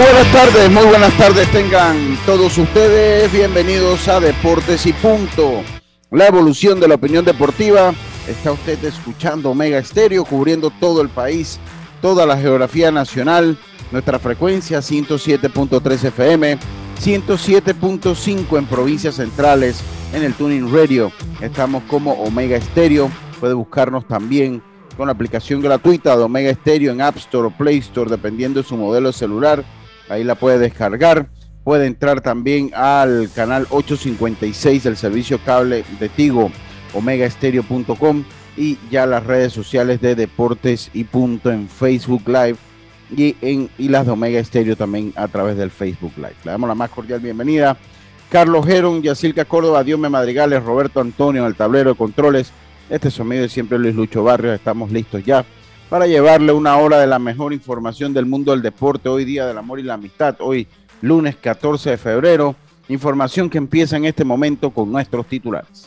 Buenas tardes, muy buenas tardes tengan todos ustedes. Bienvenidos a Deportes y Punto. La evolución de la opinión deportiva. Está usted escuchando Omega Estéreo, cubriendo todo el país, toda la geografía nacional. Nuestra frecuencia 107.3 FM, 107.5 en provincias centrales, en el Tuning Radio. Estamos como Omega Estéreo. Puede buscarnos también con la aplicación gratuita de Omega Estéreo en App Store o Play Store, dependiendo de su modelo celular ahí la puede descargar. Puede entrar también al canal 856 del servicio cable de Tigo, omegaestereo.com y ya las redes sociales de Deportes y Punto en Facebook Live y, en, y las de Omega Estéreo también a través del Facebook Live. Le damos la más cordial bienvenida. Carlos Geron, Yacilca Córdoba, Diome Madrigales, Roberto Antonio en el tablero de controles. Este es siempre Luis Lucho Barrios. Estamos listos ya para llevarle una hora de la mejor información del mundo del deporte, hoy día del amor y la amistad, hoy lunes 14 de febrero, información que empieza en este momento con nuestros titulares.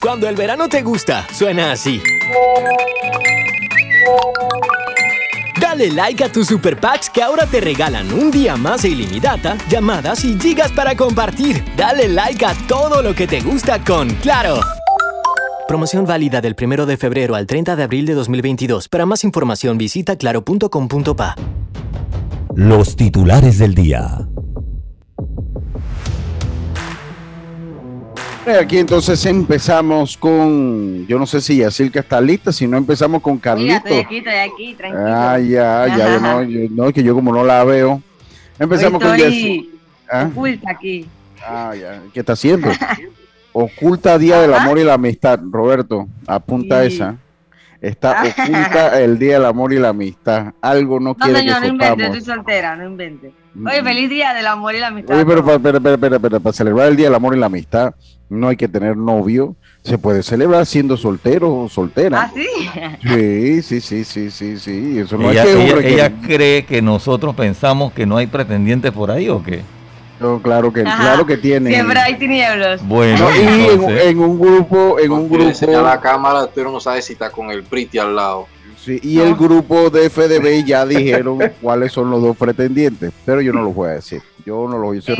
Cuando el verano te gusta, suena así. Dale like a tus super packs que ahora te regalan un día más de ilimitada, llamadas y gigas para compartir. Dale like a todo lo que te gusta con Claro. Promoción válida del 1 de febrero al 30 de abril de 2022. Para más información visita claro.com.pa. Los titulares del día. Aquí entonces empezamos con, yo no sé si Yacilca está lista, si no empezamos con Carlito. estoy aquí, estoy aquí, tranquilo. Ah, ya, ya, no, no, que yo como no la veo. Empezamos con Yacilca. ¿Ah? Aquí. Ah, ya, ¿qué está haciendo? Oculta Día del Amor y la Amistad, Roberto, apunta esa. Está oculta el Día del Amor y la Amistad. Algo no, quiere que no invente, estoy soltera, no invente. Oye, feliz Día del Amor y la Amistad. Oye, pero para, para celebrar el Día del Amor y la Amistad no hay que tener novio. Se puede celebrar siendo soltero o soltera. ¿Ah, sí? Sí, sí, sí, sí, sí, sí. Eso no ella, que ella cree que nosotros pensamos que no hay pretendientes por ahí o qué? Claro que, claro que tiene. Siempre hay tinieblos. Bueno, y en, un grupo, en un grupo. la cámara, pero no sabe si está con el Priti al lado. Sí, y el grupo de FDB ya dijeron cuáles son los dos pretendientes, pero yo no los voy a decir. Yo no lo voy a decir.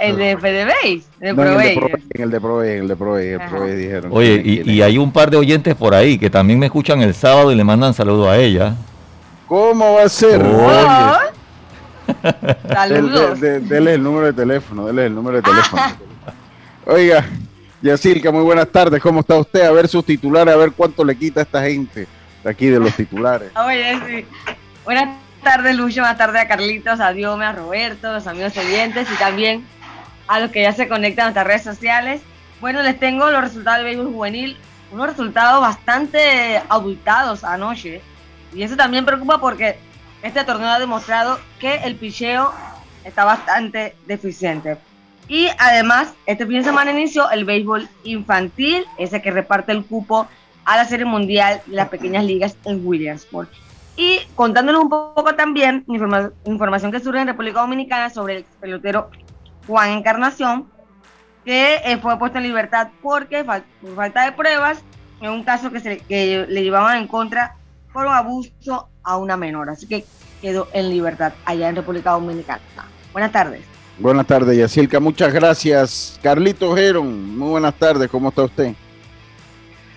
¿El de FDB? en el de Pro, en el de Pro, en el de Pro, el Pro dijeron. Oye, y, y, hay un par de oyentes por ahí que también me escuchan el sábado y le mandan saludos a ella. ¿Cómo va a ser? Oye. Saludos. dele el número de teléfono, dele el número de teléfono. Oiga, Yacirca, muy buenas tardes. ¿Cómo está usted? A ver sus titulares, a ver cuánto le quita a esta gente de aquí de los titulares. Oye, sí. Buenas tardes, Lucho. Buenas tardes a Carlitos, a Diome, a Roberto, a los amigos oyentes y también a los que ya se conectan a nuestras redes sociales. Bueno, les tengo los resultados del béisbol juvenil. Unos resultados bastante abultados anoche. Y eso también preocupa porque este torneo ha demostrado que el picheo está bastante deficiente. Y además, este fin de semana inició el béisbol infantil, ese que reparte el cupo a la Serie Mundial de las Pequeñas Ligas en Williamsport. Y contándonos un poco también información que surge en República Dominicana sobre el pelotero Juan Encarnación, que eh, fue puesto en libertad porque por falta de pruebas en un caso que, se, que le llevaban en contra por un abuso a una menor. Así que quedó en libertad allá en República Dominicana. Buenas tardes. Buenas tardes, Yacilca. Muchas gracias. Carlito Geron, muy buenas tardes. ¿Cómo está usted?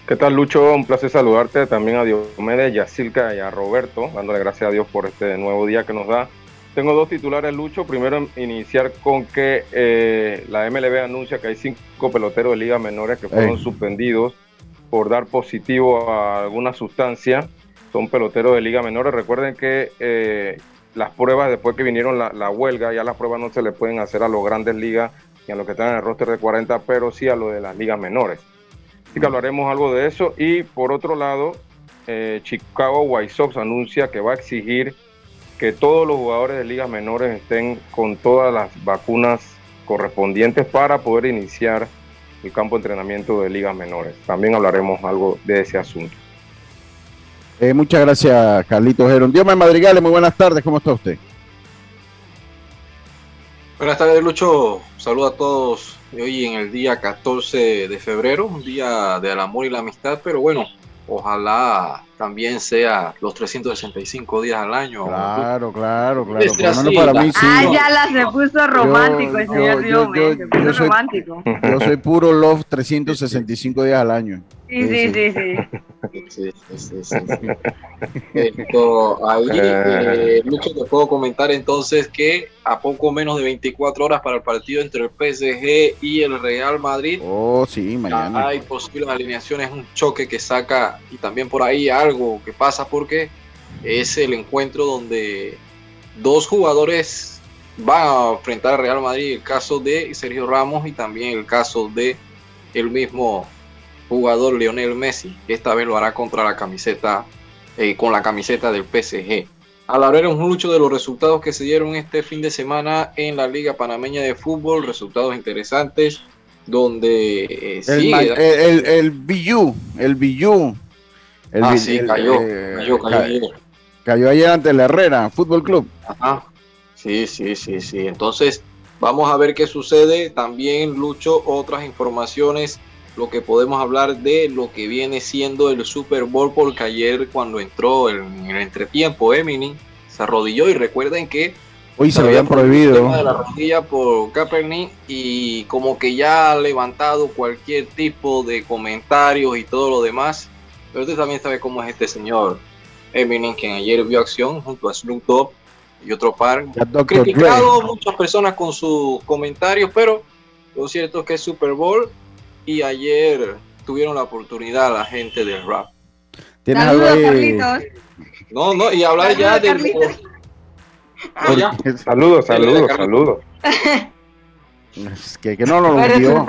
¿Qué tal, Lucho? Un placer saludarte también a Diomedes, Yacilca y a Roberto, dándole gracias a Dios por este nuevo día que nos da. Tengo dos titulares, Lucho. Primero, iniciar con que eh, la MLB anuncia que hay cinco peloteros de ligas menores que fueron suspendidos por dar positivo a alguna sustancia. Son peloteros de liga menores. Recuerden que eh, las pruebas, después que vinieron la, huelga, ya las pruebas no se le pueden hacer a los grandes ligas y a los que están en el roster de 40, pero sí a lo de las ligas menores. Así que hablaremos algo de eso. Y por otro lado, eh, Chicago White Sox anuncia que va a exigir que todos los jugadores de ligas menores estén con todas las vacunas correspondientes para poder iniciar el campo de entrenamiento de ligas menores. También hablaremos algo de ese asunto. Eh, muchas gracias, Carlito Gerón. Dios me madrigale, muy buenas tardes, ¿cómo está usted? Buenas tardes, Lucho. Saludo a todos hoy en el día 14 de febrero, un día del amor y la amistad, pero bueno, ojalá también sea los 365 días al año. Claro, claro, claro. Así, para mí, sí. Ah, ya la se puso romántico el señor yo, yo, se puso soy, romántico. Yo soy puro love 365 días al año. Sí, sí, sí, sí. sí, sí, Esto, ahí, eh, Lucho, te puedo comentar entonces que a poco menos de 24 horas para el partido entre el PSG y el Real Madrid. Oh, sí, mañana. Hay posibles alineaciones, un choque que saca y también por ahí algo que pasa porque es el encuentro donde dos jugadores van a enfrentar al Real Madrid, el caso de Sergio Ramos y también el caso de el mismo jugador Lionel Messi, que esta vez lo hará contra la camiseta, eh, con la camiseta del PSG. Hablaremos mucho de los resultados que se dieron este fin de semana en la Liga Panameña de Fútbol, resultados interesantes, donde eh, el, el, el, BU, el BU. ah, sí, cayó, eh, cayó, cayó, ayer. Cayó ayer ante la Herrera Fútbol Club. Ajá. Sí, sí, sí, sí. Entonces, vamos a ver qué sucede. También, Lucho, otras informaciones lo que podemos hablar de lo que viene siendo el Super Bowl, porque ayer cuando entró en el entretiempo, Eminem se arrodilló y recuerden que hoy se, lo habían prohibido de la rodilla por Kaepernick y como que ya ha levantado cualquier tipo de comentarios y todo lo demás. Pero usted también sabe cómo es este señor Eminem, quien ayer vio acción junto a Snoop Dogg y otro par. Criticado muchas personas con sus comentarios, pero lo cierto es que es Super Bowl y ayer tuvieron la oportunidad la gente del rap. ¿Tienes algo ahí? No, no, y hablar ya de... Ah, saludos, saludos, saludos. que, que no, no, lo hundió,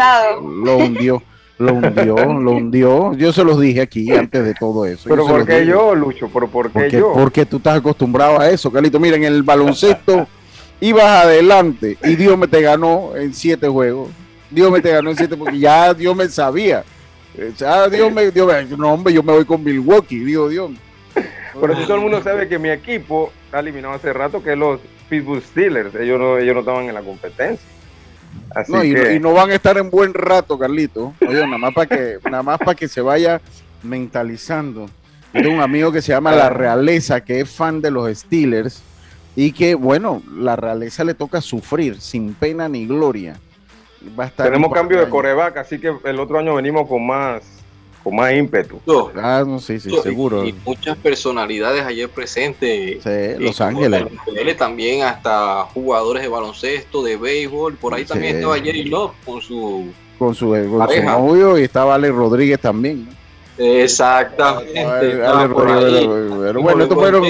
lo hundió, lo hundió, lo hundió. Yo se los dije aquí antes de todo eso. Pero ¿por qué yo, Lucho? ¿Pero por qué porque, yo? Porque tú estás acostumbrado a eso, Carlito. Mira, en el baloncesto ibas adelante y Dios me te ganó en siete juegos. Dios me te ganó en siete porque ya Dios me sabía. Ya Dios me, Dios no hombre, yo me voy con Milwaukee, digo Dios. Pero si todo el mundo sabe que mi equipo ha eliminado hace rato que los Pittsburgh Steelers, ellos no, ellos no estaban en la competencia. no, y, no, van a estar en buen rato, Carlito. Oye, nada más para que, nada más para que se vaya mentalizando. Tengo un amigo que se llama La Realeza, que es fan de los Steelers, y que, bueno, la realeza le toca sufrir sin pena ni gloria tenemos cambio de coreback, así que el otro año venimos con más con más ímpetu. Ah, sí, sí, seguro. Y, muchas personalidades ayer presentes. Sí, Los Ángeles. También hasta jugadores de baloncesto, de béisbol. Por ahí también estaba Jerry Love con su con su, con y estaba Ale Rodríguez también. Exactamente. bueno, estos fueron,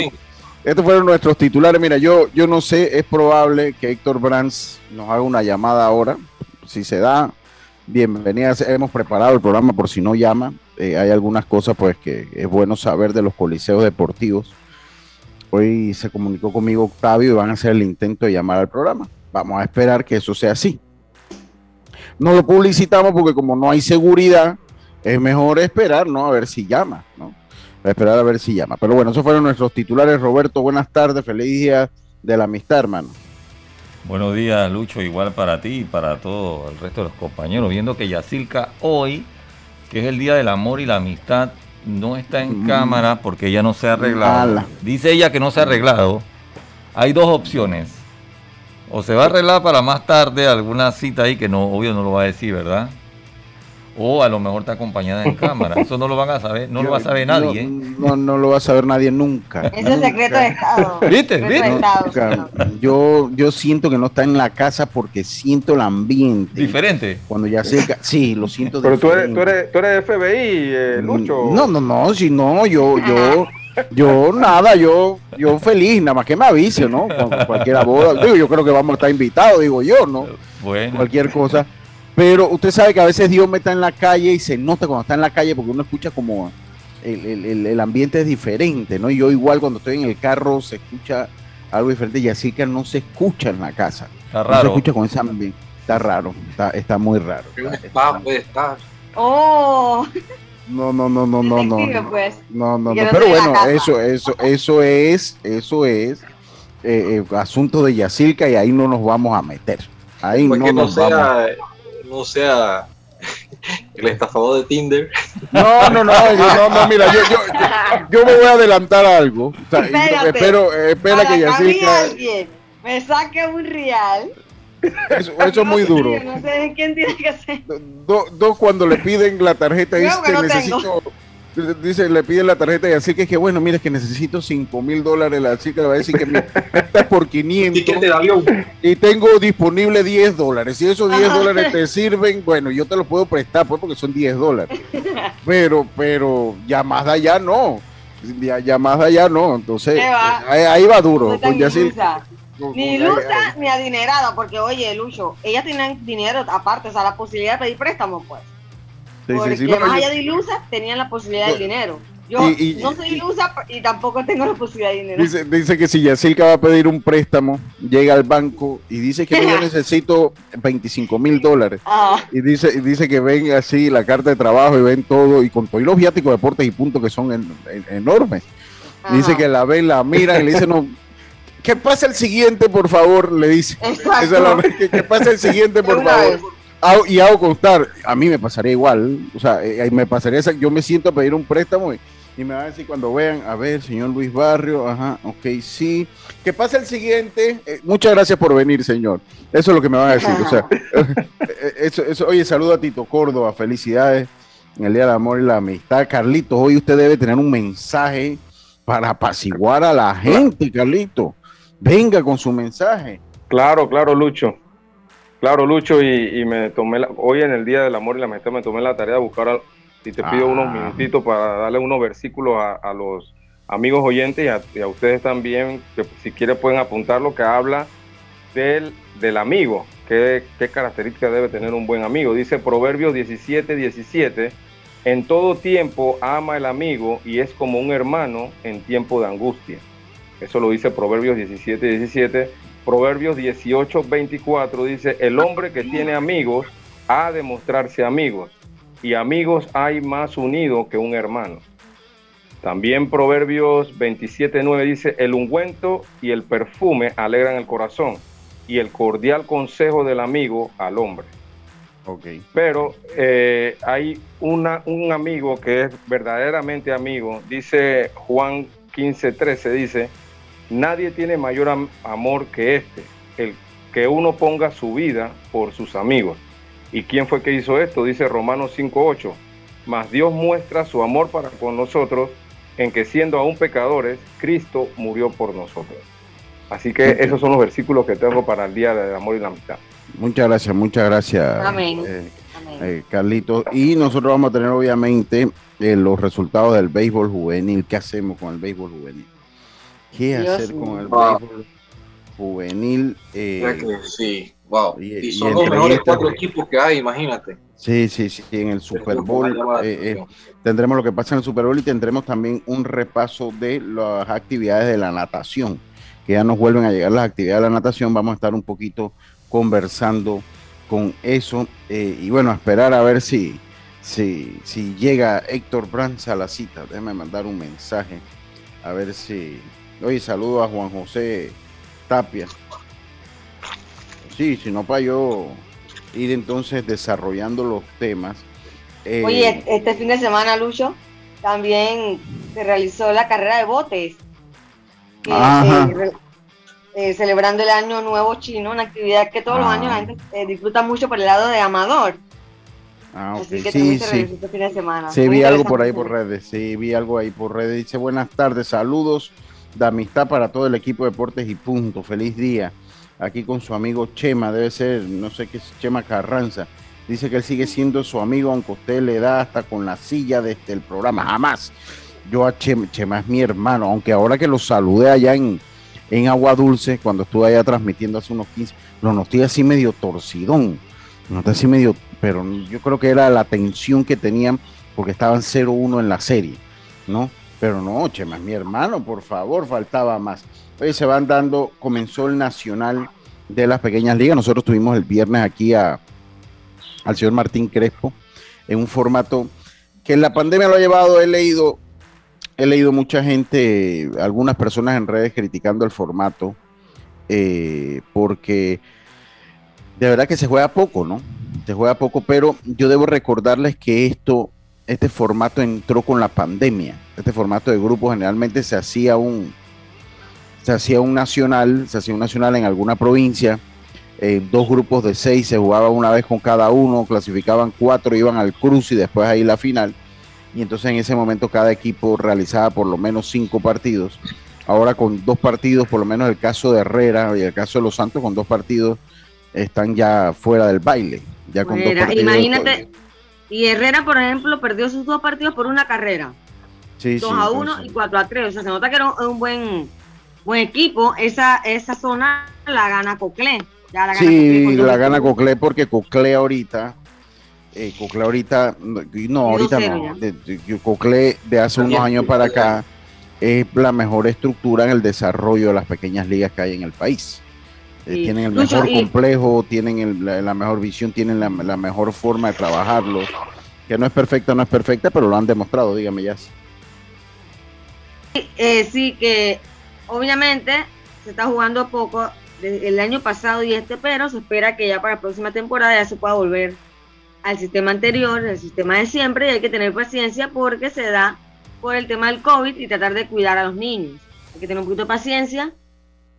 estos fueron nuestros titulares. Mira, yo, yo no sé, es probable que Héctor Brands nos haga una llamada ahora si se da, bienvenida. Hemos preparado el programa por si no llama. Eh, hay algunas cosas pues que es bueno saber de los coliseos deportivos. Hoy se comunicó conmigo Octavio y van a hacer el intento de llamar al programa. Vamos a esperar que eso sea así. No lo publicitamos porque como no hay seguridad, es mejor esperar, ¿no? A ver si llama, ¿no? A esperar a ver si llama. Pero bueno, esos fueron nuestros titulares. Roberto, buenas tardes. Feliz día de la amistad, hermano. Buenos días, Lucho, igual para ti y para todo el resto de los compañeros. Viendo que Yacilca hoy, que es el Día del Amor y la Amistad, no está en Mm. cámara porque ella no se ha arreglado. Dice ella que no se ha arreglado. Hay dos opciones. O se va a arreglar para más tarde alguna cita ahí que no, obvio no lo va a decir, ¿verdad? O a lo mejor está acompañada en cámara. Eso no lo van a saber, no lo va a saber nadie. ¿eh? No, no lo va a saber nadie nunca. Ese es secreto de Estado. ¿Viste? ¿Viste? Estado. Yo, yo siento que no está en la casa porque siento el ambiente. Diferente. Cuando ya se... Sí, lo siento Pero tú eres, tú eres, tú eres FBI, eh, Lucho. No, no, no, si no, yo, yo, yo nada, yo, yo feliz, nada más que me avise, ¿no? Con cualquier boda, digo, yo creo que vamos a estar invitados, digo yo, ¿no? Bueno. Cualquier cosa. Pero usted sabe que a veces Dios me está en la calle y se nota cuando está en la calle porque uno escucha como el, el- el- ambiente es diferente, ¿no? Y yo igual cuando estoy en el carro se escucha algo diferente y así que no se escucha en la casa. Está No se raro. escucha con ese ambiente. Está raro, está, está muy raro. Está- puede estar. Oh, No, no, no, no, no, no. pues. No, no, pero bueno, eso, eso, eso es, eso es eh, eh, asunto de Yacirca y ahí no nos vamos a meter. Ahí Pues no nos vamos. sea, no sea el estafador de Tinder. No, no, no, yo- no, no, mira, yo, yo, yo, yo me voy a adelantar algo. O sea, Espérate. espero, espera Para que alguien me saque un real. eso, eso es muy duro. No sé quién tiene que ser. Dos dos cuando le piden la tarjeta, dice no necesito, dice, le piden la tarjeta y así que es que bueno, mira, es que necesito 5 mil dólares, la chica le va a decir que mira, esta es por 500 Ticket de avión. y tengo disponible 10 dólares. Si esos 10 Ajá. dólares te sirven, bueno, yo te los puedo prestar, pues, porque son 10 dólares. Pero, pero, llamada ya no. Ya, llamada ya no. Entonces, ahí, ahí va duro. Ni ilusa. Ni con- ilusa ni adinerada, porque oye, Lucho, ellas tenían dinero aparte, o sea, la posibilidad de pedir préstamo, pues. Sí, sí, porque sí, no, más yo- allá de ilusa, tenían la posibilidad No. del dinero. Yo Y- y- no soy y- ilusa y tampoco tengo la posibilidad de dinero. Dice, dice que si Yacirca va a pedir un préstamo, llega al banco y dice que yo necesito 25 mil dólares. Ah, Y dice, y dice que ven así la carta de trabajo y ven todo, y con todos los viáticos, deportes y puntos que son en- en- enormes. ajá. Dice que la ven, la miran y le dicen, no, que pase el siguiente, por favor, le dice. Exacto. Esa es la que, que pase el siguiente, De por favor. vez. Hago- y hago constar, a mí me pasaría igual, o sea, eh, me pasaría esa, yo me siento a pedir un préstamo y, y me van a decir cuando vean, a ver, señor Luis Barrio, ajá, ok, sí, que pase el siguiente, eh, muchas gracias por venir, señor, eso es lo que me van a decir, o sea, eh, eso, eso, oye, saludo a Tito Córdoba, felicidades en el Día del Amor y la Amistad, Carlitos, hoy usted debe tener un mensaje para apaciguar a la gente, Carlito, venga con su mensaje. Claro, claro, Lucho. Claro, Lucho, y, y me tomé la- hoy en el Día del Amor y la Amistad me tomé la tarea de buscar, al- y te pido Ah. unos minutitos para darle unos versículos a, a los amigos oyentes y a, y a ustedes también, que si quieren pueden apuntar lo que habla del, del amigo, qué, qué características debe tener un buen amigo. Dice Proverbios 17, 17, en todo tiempo ama el amigo y es como un hermano en tiempo de angustia. Eso lo dice Proverbios 17, 17. Proverbios 18, 24 dice, el hombre que tiene amigos ha de mostrarse amigos, y amigos hay más unidos que un hermano. También Proverbios 27, 9 dice, el ungüento y el perfume alegran el corazón, y el cordial consejo del amigo al hombre. Ok. Pero eh, hay una, un amigo que es verdaderamente amigo, dice Juan 15, 13, dice, nadie tiene mayor am- amor que este, el que uno ponga su vida por sus amigos. ¿Y quién fue que hizo esto? Dice Romanos 5, 8, mas Dios muestra su amor para con nosotros en que siendo aún pecadores, Cristo murió por nosotros. Así que esos son los versículos que tengo para el Día del Amor y la Amistad. Muchas gracias, muchas gracias, Amén. eh, Amén. eh, Carlitos. Y nosotros vamos a tener obviamente eh, los resultados del béisbol juvenil. ¿Qué hacemos con el béisbol juvenil? ¿Qué Dios hacer con el béisbol juvenil? Eh, que sí, wow. y- Y, y son los mejores cuatro equipos que hay, imagínate. sí, sí, sí, en el Super Bowl. eh, eh, tendremos lo que pasa en el Super Bowl y tendremos también un repaso de las actividades de la natación, que ya nos vuelven a llegar las actividades de la natación. Vamos a estar un poquito conversando con eso eh, y bueno, a esperar a ver si si, si llega Héctor Brands a la cita, déjame mandar un mensaje a ver si. Oye, saludo a Juan José Tapia. Sí, si no para yo ir entonces desarrollando los temas. Eh, Oye, este fin de semana, Lucho, también se realizó la carrera de botes. Eh, eh, celebrando el año nuevo chino, una actividad que todos los ah. años la gente disfruta mucho por el lado de Amador. Ah, ok. sí, sí. Este fin de semana. Sí, vi algo por ahí por redes. Sí, vi algo ahí por redes. Dice buenas tardes, saludos de amistad para todo el equipo de Deportes y punto. Feliz día. Aquí con su amigo Chema, debe ser, no sé qué es Chema Carranza. Dice que él sigue siendo su amigo, aunque usted le da hasta con la silla desde el programa. Jamás. Yo a Chema, Chema es mi hermano, aunque ahora que lo saludé allá en, en Agua Dulce, cuando estuve allá transmitiendo hace unos 15, lo noté así medio torcidón. Lo noté así medio pero yo creo que era la tensión que tenían porque estaban 0-1 en la serie, ¿no? Pero no, Chema, mi hermano, por favor, faltaba más. Oye, se van dando, comenzó el Nacional de las Pequeñas Ligas. Nosotros tuvimos el viernes aquí a, al señor Martín Crespo en un formato que la pandemia lo ha llevado, he leído, he leído mucha gente, algunas personas en redes criticando el formato, eh, porque de verdad que se juega poco, ¿no? Se juega poco, pero yo debo recordarles que esto, este formato entró con la pandemia. Este formato de grupo generalmente se hacía un, se hacía un nacional, se hacía un nacional en alguna provincia. Eh, dos grupos de seis se jugaba una vez con cada uno, clasificaban cuatro, iban al cruce y después ahí la final. Y entonces en ese momento cada equipo realizaba por lo menos cinco partidos. Ahora con dos partidos, por lo menos el caso de Herrera y el caso de Los Santos, con dos partidos están ya fuera del baile. Ya con dos partidos imagínate, y Herrera, por ejemplo, perdió sus dos partidos por una carrera. Sí, 2 a 1 y 4 a 3. O sea, se nota que era un, buen, buen equipo. Esa, esa zona la gana Coclé. Ya la gana sí, la gana Coclé porque Coclé ahorita eh, Coclé ahorita, no, ahorita no, Coclé de hace unos años para acá es la mejor estructura en el desarrollo de las pequeñas ligas que hay en el país. Eh, tienen el mejor complejo, tienen la, mejor visión, tienen la, mejor forma de trabajarlo. Que no es perfecta, no es perfecta, pero lo han demostrado, dígame ya. Eh, sí, que obviamente se está jugando poco desde el año pasado y este, pero se espera que ya para la próxima temporada ya se pueda volver al sistema anterior, al sistema de siempre, y hay que tener paciencia porque se da por el tema del COVID y tratar de cuidar a los niños. Hay que tener un poquito de paciencia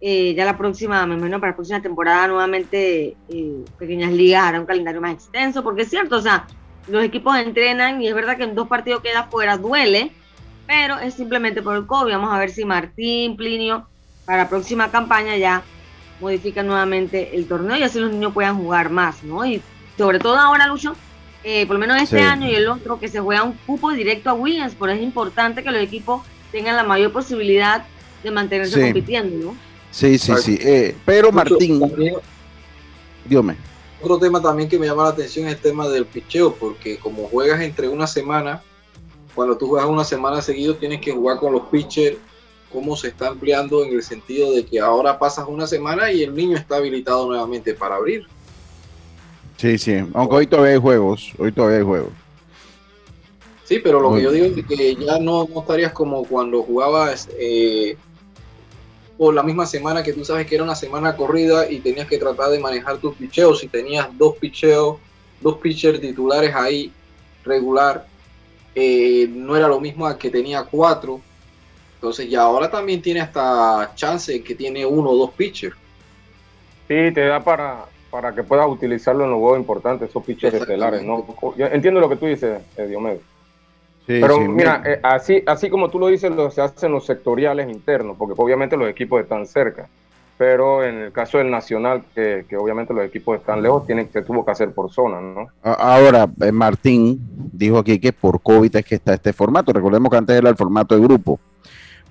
eh, ya la próxima, me imagino para la próxima temporada nuevamente eh, Pequeñas Ligas hará un calendario más extenso, porque es cierto, o sea, los equipos entrenan y es verdad que en dos partidos queda fuera, duele, pero es simplemente por el COVID. Vamos a ver si Martín, Plinio, para la próxima campaña ya modifican nuevamente el torneo y así los niños puedan jugar más, ¿no? Y sobre todo ahora, Lucho, eh, por lo menos este año y el otro, que se juega un cupo directo a Williams, por es importante que los equipos tengan la mayor posibilidad de mantenerse compitiendo, ¿no? Sí, sí, sí. Eh, pero Martín, dígame. Otro tema también que me llama la atención es el tema del picheo, porque como juegas entre una semana, cuando tú juegas una semana seguido, tienes que jugar con los pitchers, cómo se está ampliando en el sentido de que ahora pasas una semana y el niño está habilitado nuevamente para abrir. Sí, sí, aunque hoy todavía hay juegos, hoy todavía hay juegos. Sí, pero lo que yo digo es que ya no, no estarías como cuando jugabas eh, por la misma semana que tú sabes que era una semana corrida y tenías que tratar de manejar tus picheos. Si tenías dos picheos, dos pitchers titulares ahí regular, eh, no era lo mismo a que tenía cuatro. Entonces ya ahora también tiene hasta chance que tiene uno o dos pitchers. Sí, te da para, para que puedas utilizarlo en los juegos importantes, esos pitchers estelares. ¿no? entiendo lo que tú dices, eh, Diomedes. Pero mira, eh, así, así como tú lo dices, lo, se hacen los sectoriales internos, porque obviamente los equipos están cerca. Pero en el caso del Nacional, que, obviamente los equipos están lejos, tienen, que tuvo que hacer por zona, ¿no? Ahora, eh, Martín dijo aquí que por COVID es que está este formato. Recordemos que antes era el formato de grupo.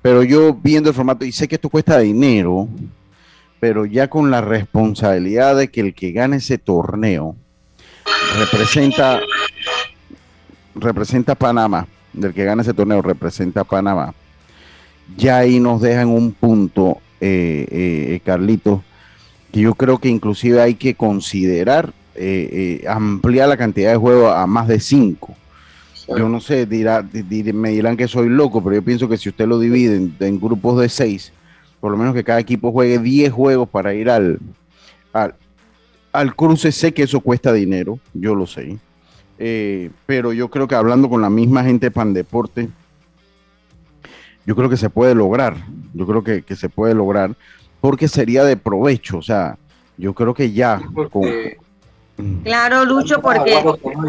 Pero yo viendo el formato, y sé que esto cuesta dinero, pero ya con la responsabilidad de que el que gane ese torneo representa representa a Panamá, del que gana ese torneo representa a Panamá, ya ahí nos dejan un punto, eh, eh, Carlitos, que yo creo que inclusive hay que considerar eh, ampliar la cantidad de juegos a más de cinco. yo no sé, dirá, me dirán que soy loco, pero yo pienso que si usted lo divide en, grupos de seis, por lo menos que cada equipo juegue 10 juegos para ir al, al, al cruce, sé que eso cuesta dinero, yo lo sé. Eh, pero yo creo que hablando con la misma gente de Pandeporte, yo creo que se puede lograr. Yo creo que, se puede lograr porque sería de provecho. O sea, yo creo que ya. Claro, Lucho, porque.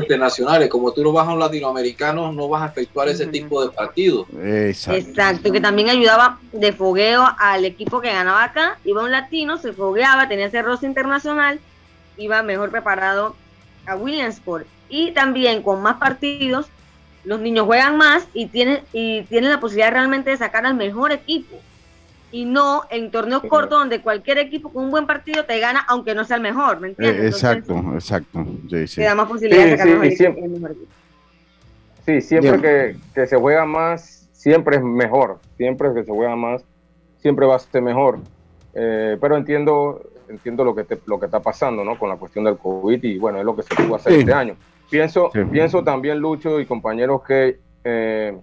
internacionales, como tú lo vas a un latinoamericano, no vas a efectuar ese tipo de partidos. Exacto. Exacto, que también ayudaba de fogueo al equipo que ganaba acá. Iba un latino, se fogueaba, tenía ese roce internacional, iba mejor preparado a Williamsport. Y también con más partidos, los niños juegan más y tienen, y tienen la posibilidad realmente de sacar al mejor equipo. Y no en torneos cortos donde cualquier equipo con un buen partido te gana, aunque no sea el mejor, ¿me entiendes? Eh, exacto, exacto. Te da más posibilidad de sacar el, mejor equipo. Sí, siempre que, que, se juega más, siempre es mejor. Siempre que se juega más, siempre va a ser mejor. Eh, pero entiendo entiendo lo que, lo que está pasando ¿no? con la cuestión del COVID y bueno, es lo que se pudo hacer este año. Pienso, pienso también, Lucho y compañeros, que eh,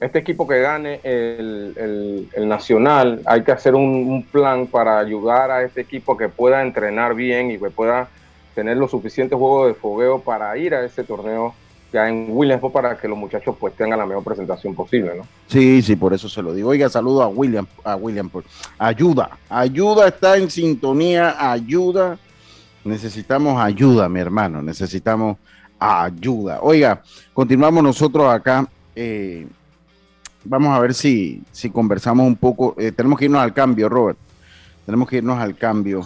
este equipo que gane el, Nacional, hay que hacer un, plan para ayudar a este equipo que pueda entrenar bien y que pueda tener los suficientes juegos de fogueo para ir a ese torneo ya en Williams para que los muchachos pues tengan la mejor presentación posible, ¿no? Sí, sí, por eso se lo digo. Oiga, saludo a William, a William, ayuda, ayuda está en sintonía, ayuda. Necesitamos ayuda, mi hermano, necesitamos ayuda. Oiga, continuamos nosotros acá. Eh, vamos a ver si, si conversamos un poco. Eh, tenemos que irnos al cambio, Robert. Tenemos que irnos al cambio.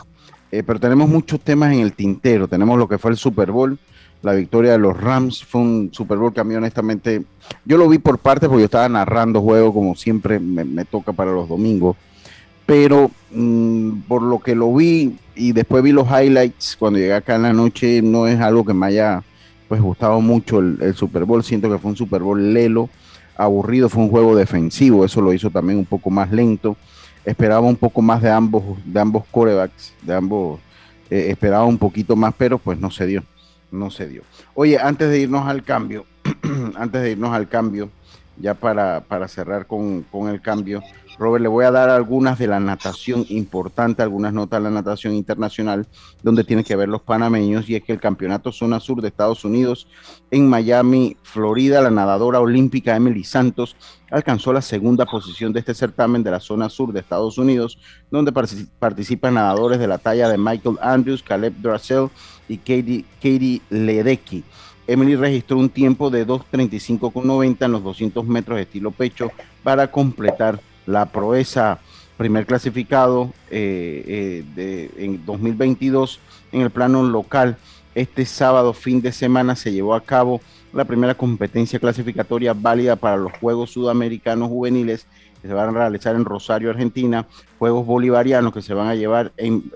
Eh, pero tenemos muchos temas en el tintero. Tenemos lo que fue el Super Bowl, la victoria de los Rams. Fue un Super Bowl que a mí honestamente, yo lo vi por parte porque yo estaba narrando juego como siempre me, toca para los domingos. Pero mm, por lo que lo vi y después vi los highlights cuando llegué acá en la noche, no es algo que me haya pues gustaba mucho el, Super Bowl. Siento que fue un Super Bowl lelo, aburrido, fue un juego defensivo, eso lo hizo también un poco más lento. Esperaba un poco más de ambos, de ambos corebacks, de ambos, eh, esperaba un poquito más, pero pues no se dio, no se dio. Oye, antes de irnos al cambio, antes de irnos al cambio, ya para, para cerrar con, con el cambio, Robert, le voy a dar algunas de la natación importante, algunas notas de la natación internacional, donde tienen que ver los panameños, y es que el Campeonato Zona Sur de Estados Unidos en Miami, Florida, la nadadora olímpica Emily Santos alcanzó la segunda posición de este certamen de la zona sur de Estados Unidos, donde participan nadadores de la talla de Michael Andrews, Caleb Dressel y Katie, Katie Ledecky. Emily registró un tiempo de 2.35,90 en los 200 metros de estilo pecho para completar la proeza primer clasificado eh, eh, en 2022 en el plano local. Este sábado, fin de semana, se llevó a cabo la primera competencia clasificatoria válida para los Juegos Sudamericanos Juveniles que se van a realizar en Rosario, Argentina, Juegos Bolivarianos que se van a llevar,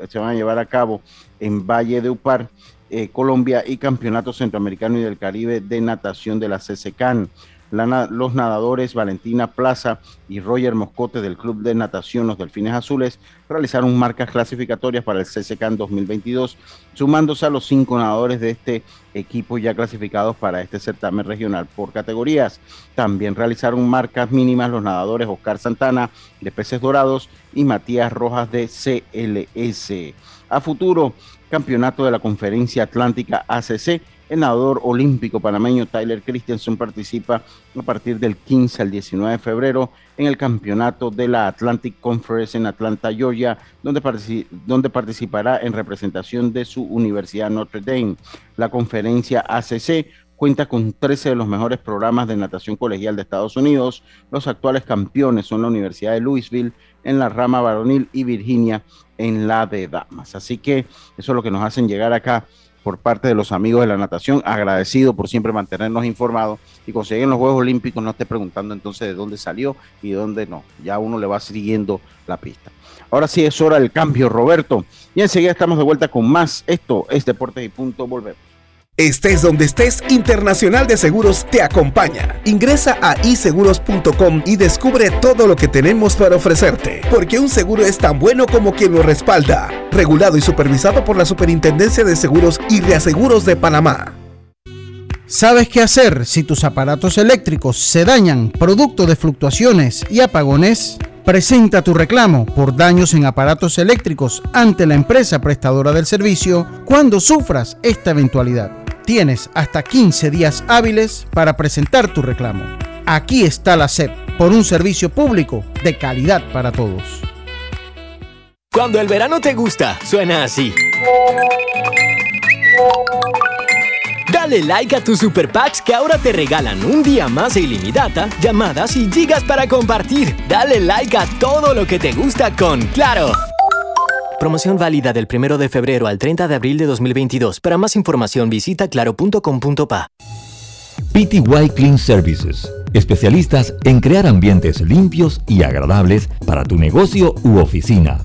se van a, llevar a cabo en Valle de Upar, eh, Colombia, y Campeonato Centroamericano y del Caribe de Natación de la CCCAN los nadadores Valentina Plaza y Roger Moscote del Club de Natación Los Delfines Azules realizaron marcas clasificatorias para el CCCAN 2022, sumándose a los cinco nadadores de este equipo ya clasificados para este certamen regional por categorías. También realizaron marcas mínimas los nadadores Oscar Santana de Peces Dorados y Matías Rojas de CLS. A futuro, campeonato de la Conferencia Atlántica ACC el nadador olímpico panameño Tyler Christensen participa a partir del 15 al 19 de febrero en el campeonato de la Atlantic Conference en Atlanta, Georgia, donde, donde participará en representación de su Universidad Notre Dame. La conferencia ACC cuenta con 13 de los mejores programas de natación colegial de Estados Unidos. Los actuales campeones son la Universidad de Louisville en la rama varonil y Virginia en la de damas. Así que eso es lo que nos hacen llegar acá por parte de los amigos de la natación, agradecido por siempre mantenernos informados y conseguir los Juegos Olímpicos, no esté preguntando entonces de dónde salió y de dónde no, ya uno le va siguiendo la pista. Ahora sí es hora del cambio, Roberto, y enseguida estamos de vuelta con más. Esto es Deportes y Punto, volvemos. Estés donde estés, Internacional de Seguros te acompaña. Ingresa a iseguros.com y descubre todo lo que tenemos para ofrecerte, porque un seguro es tan bueno como quien lo respalda. Regulado y supervisado por la Superintendencia de Seguros y Reaseguros de Panamá. ¿Sabes qué hacer si tus aparatos eléctricos se dañan producto de fluctuaciones y apagones? Presenta tu reclamo por daños en aparatos eléctricos ante la empresa prestadora del servicio cuando sufras esta eventualidad. Tienes hasta 15 días hábiles para presentar tu reclamo. Aquí está la SEP por un servicio público de calidad para todos. Cuando el verano te gusta, suena así. Dale like a tus super packs que ahora te regalan un día más de ilimitada, llamadas y gigas para compartir. Dale like a todo lo que te gusta con Claro. Promoción válida del 1 de febrero al 30 de abril de 2022. Para más información visita claro.com.pa. PTY Clean Services, especialistas en crear ambientes limpios y agradables para tu negocio u oficina.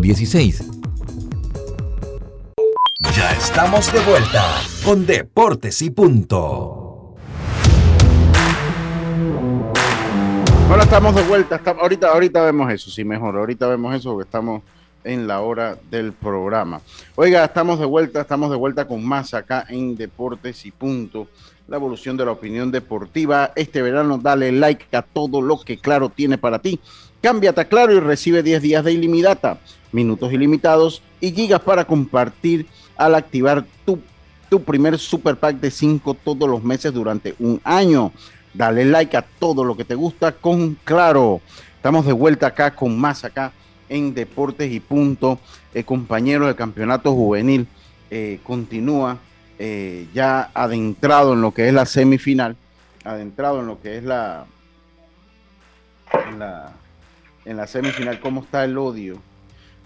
321-7756-6349-9416. Ya estamos de vuelta con Deportes y Punto. Bueno, estamos de vuelta. ahorita, ahorita vemos eso, sí, mejor. Ahorita vemos eso porque estamos en la hora del programa. Oiga, estamos de vuelta, estamos de vuelta con más acá en Deportes y Punto. La evolución de la opinión deportiva. Este verano dale like a todo lo que Claro tiene para ti. Cámbiate a Claro y recibe 10 días de ilimitada, minutos ilimitados y gigas para compartir al activar tu, tu primer super pack de 5 todos los meses durante un año. Dale like a todo lo que te gusta con Claro. Estamos de vuelta acá con más acá en Deportes y Punto. El compañero del campeonato juvenil eh, continúa eh, ya adentrado en lo que es la semifinal, adentrado en lo que es la, en la semifinal. ¿Cómo está el odio?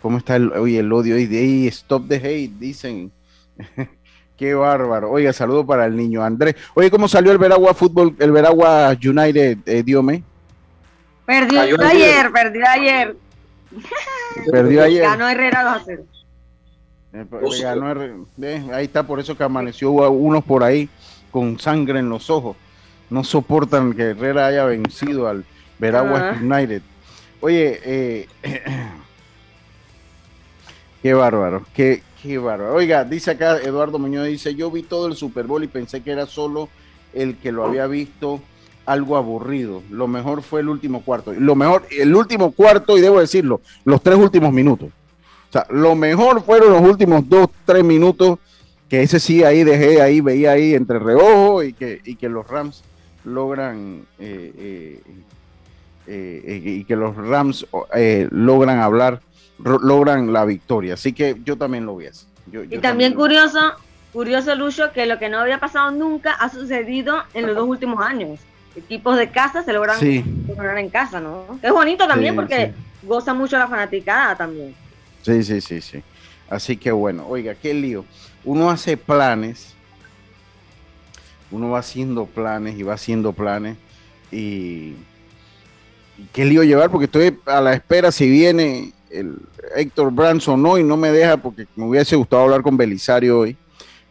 ¿Cómo está el, oye, el odio? Y de ahí, stop the hate, dicen. Qué bárbaro. Oiga, saludo para el niño Andrés. Oye, ¿cómo salió el Veragua Fútbol, el Veragua United, eh, Diome? Perdió ayer, perdió ayer. Perdió ayer. Ganó Herrera 2 a 0. ahí está, por eso que amaneció unos por ahí con sangre en los ojos. No soportan que Herrera haya vencido al Veragua United. Oye, eh, qué bárbaro, qué, qué bárbaro. Oiga, dice acá Eduardo Muñoz, dice, yo vi todo el Super Bowl y pensé que era solo el que lo había visto algo aburrido. Lo mejor fue el último cuarto. Lo mejor, el último cuarto, y debo decirlo, los tres últimos minutos. O sea, lo mejor fueron los últimos dos, tres minutos, que ese sí ahí dejé, ahí veía ahí entre reojo y que, y que los Rams logran eh, eh, eh, y que los Rams logran hablar, logran la victoria. Así que yo también lo vi así. y también, curioso, curioso Lucho, que lo que no había pasado nunca ha sucedido en los dos últimos años equipos de casa se logran en casa, ¿no? Es bonito también porque goza mucho la fanaticada también. Sí, sí, sí, sí. Así que bueno, oiga, qué lío. Uno hace planes, uno va haciendo planes y va haciendo planes y, qué lío llevar porque estoy a la espera si viene el Héctor Branson o no y no me deja porque me hubiese gustado hablar con Belisario hoy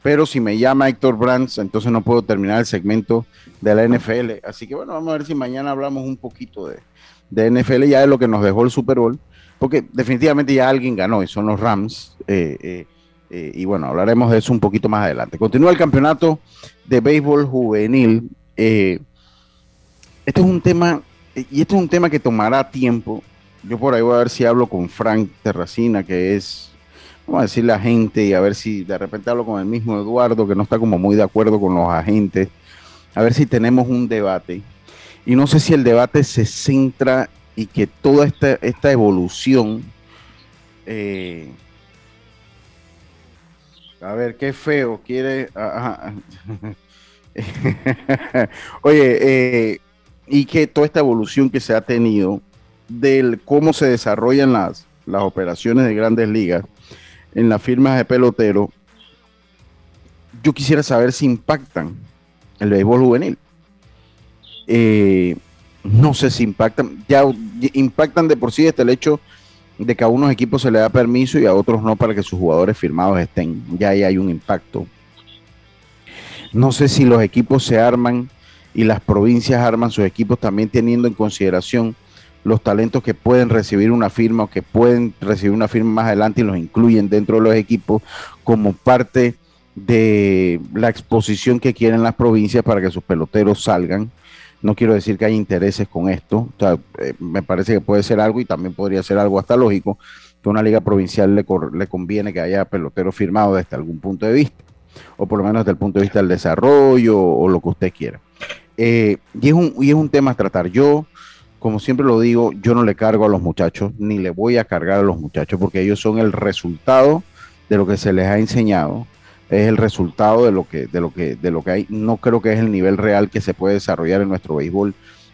pero si me llama Héctor Brands, entonces no puedo terminar el segmento de la NFL. Así que bueno, vamos a ver si mañana hablamos un poquito de, de NFL, ya de lo que nos dejó el Super Bowl, porque definitivamente ya alguien ganó y son los Rams. Eh, eh, eh, y bueno, hablaremos de eso un poquito más adelante. Continúa el campeonato de béisbol juvenil. esto es un tema, y esto es un tema que tomará tiempo. Yo por ahí voy a ver si hablo con Frank Terracina, que es vamos a decirle a gente y a ver si de repente hablo con el mismo Eduardo, que no está como muy de acuerdo con los agentes, a ver si tenemos un debate. Y no sé si el debate se centra y que toda esta, esta evolución, eh, a ver, qué feo, quiere... Oye, eh, y que toda esta evolución que se ha tenido del cómo se desarrollan las, las operaciones de grandes ligas, en las firmas de pelotero, yo quisiera saber si impactan el béisbol juvenil. Eh, no sé si impactan, ya impactan de por sí este el hecho de que a unos equipos se le da permiso y a otros no para que sus jugadores firmados estén. Ya ahí hay un impacto. No sé si los equipos se arman y las provincias arman sus equipos también teniendo en consideración los talentos que pueden recibir una firma o que pueden recibir una firma más adelante y los incluyen dentro de los equipos como parte de la exposición que quieren las provincias para que sus peloteros salgan. No quiero decir que hay intereses con esto, eh, me parece que puede ser algo y también podría ser algo hasta lógico que una liga provincial le, le conviene que haya peloteros firmados desde algún punto de vista, o por lo menos desde el punto de vista del desarrollo o, lo que usted quiera. Eh, y, es un, y es un tema a tratar. Yo, como siempre lo digo, yo no le cargo a los muchachos, ni le voy a cargar a los muchachos, porque ellos son el resultado de lo que se les ha enseñado es el resultado de lo que, de lo que, de lo que hay. No creo que es el nivel real que se puede desarrollar en nuestro béisbol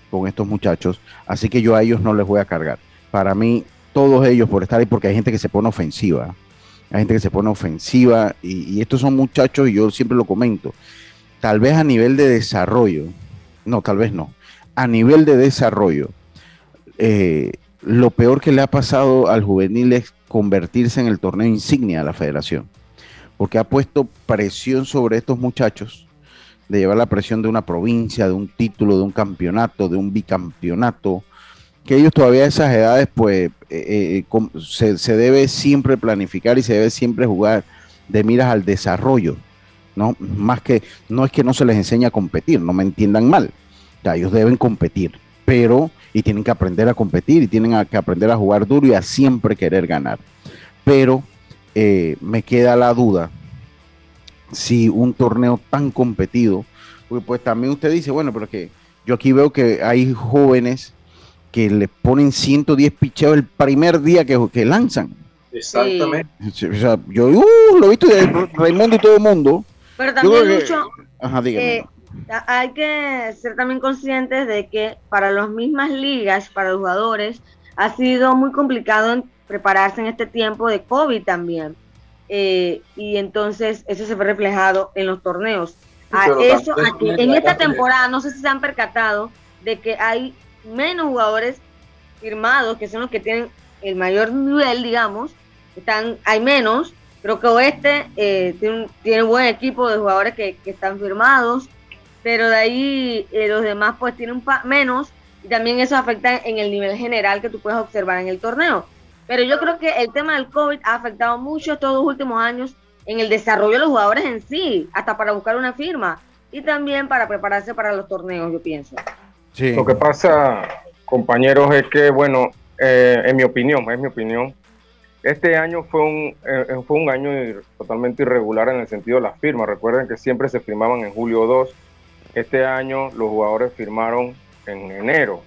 con estos muchachos. Así que yo a ellos no les voy a cargar. Para mí, todos ellos por estar ahí, porque hay gente que se pone ofensiva. Hay gente que se pone ofensiva y, estos son muchachos, y yo siempre lo comento, tal vez a nivel de desarrollo, no, tal vez no, a nivel de desarrollo, eh, lo peor que le ha pasado al juvenil es convertirse en el torneo insignia de la federación porque ha puesto presión sobre estos muchachos de llevar la presión de una provincia, de un título, de un campeonato, de un bicampeonato, que ellos todavía a esas edades, pues eh, eh, se, debe siempre planificar y se debe siempre jugar de miras al desarrollo, ¿no? Más que, no es que no se les enseñe a competir, no me entiendan mal, ya, ellos deben competir, pero, y tienen que aprender a competir y tienen que aprender a jugar duro y a siempre querer ganar, pero eh, me queda la duda si un torneo tan competido, porque pues también usted dice, bueno, pero que yo aquí veo que hay jóvenes que le ponen 110 picheos el primer día que, que lanzan. Exactamente. O sea, yo uh, lo he visto de Raimundo y todo el mundo. Pero también, mucho eh, hay que ser también conscientes de que para las mismas ligas, para los jugadores, ha sido muy complicado prepararse en este tiempo de COVID también. Eh, y entonces eso se fue reflejado en los torneos. A eso, en esta temporada, no sé si se han percatado de que hay menos jugadores firmados, que son los que tienen el mayor nivel, digamos, están, hay menos, creo que Oeste eh, tiene, un, tiene buen equipo de jugadores que, están firmados, pero de ahí eh, los demás pues tienen menos, y también eso afecta en el nivel general que tú puedes observar en el torneo. Pero yo creo que el tema del COVID ha afectado mucho estos dos últimos años en el desarrollo de los jugadores en sí, hasta para buscar una firma y también para prepararse para los torneos, yo pienso. Sí. Lo que pasa, compañeros, es que, bueno, eh, en mi opinión, es mi opinión, este año fue un, eh, fue un año totalmente irregular en el sentido de las firmas. Recuerden que siempre se firmaban en julio 2. Este año los jugadores firmaron en enero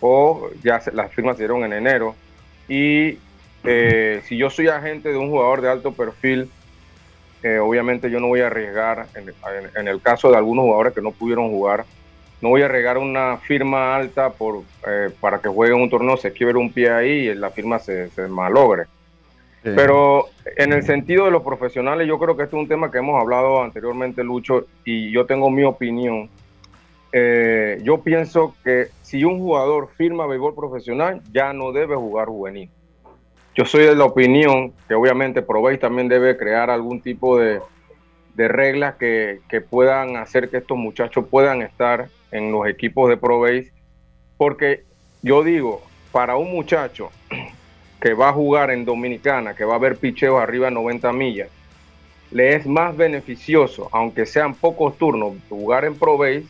o ya las firmas se dieron en enero y eh, si yo soy agente de un jugador de alto perfil, eh, obviamente yo no voy a arriesgar, en, el caso de algunos jugadores que no pudieron jugar, no voy a arriesgar una firma alta por, eh, para que jueguen un torneo, se quiebre un pie ahí y la firma se, malogre. Pero en el sentido de los profesionales, yo creo que este es un tema que hemos hablado anteriormente, Lucho, y yo tengo mi opinión. yo pienso que si un jugador firma béisbol profesional, ya no debe jugar juvenil. Yo soy de la opinión que obviamente Proveis también debe crear algún tipo de, reglas que, puedan hacer que estos muchachos puedan estar en los equipos de Proveis, porque yo digo, para un muchacho que va a jugar en Dominicana, que va a ver picheos arriba de 90 millas, le es más beneficioso, aunque sean pocos turnos, jugar en Proveis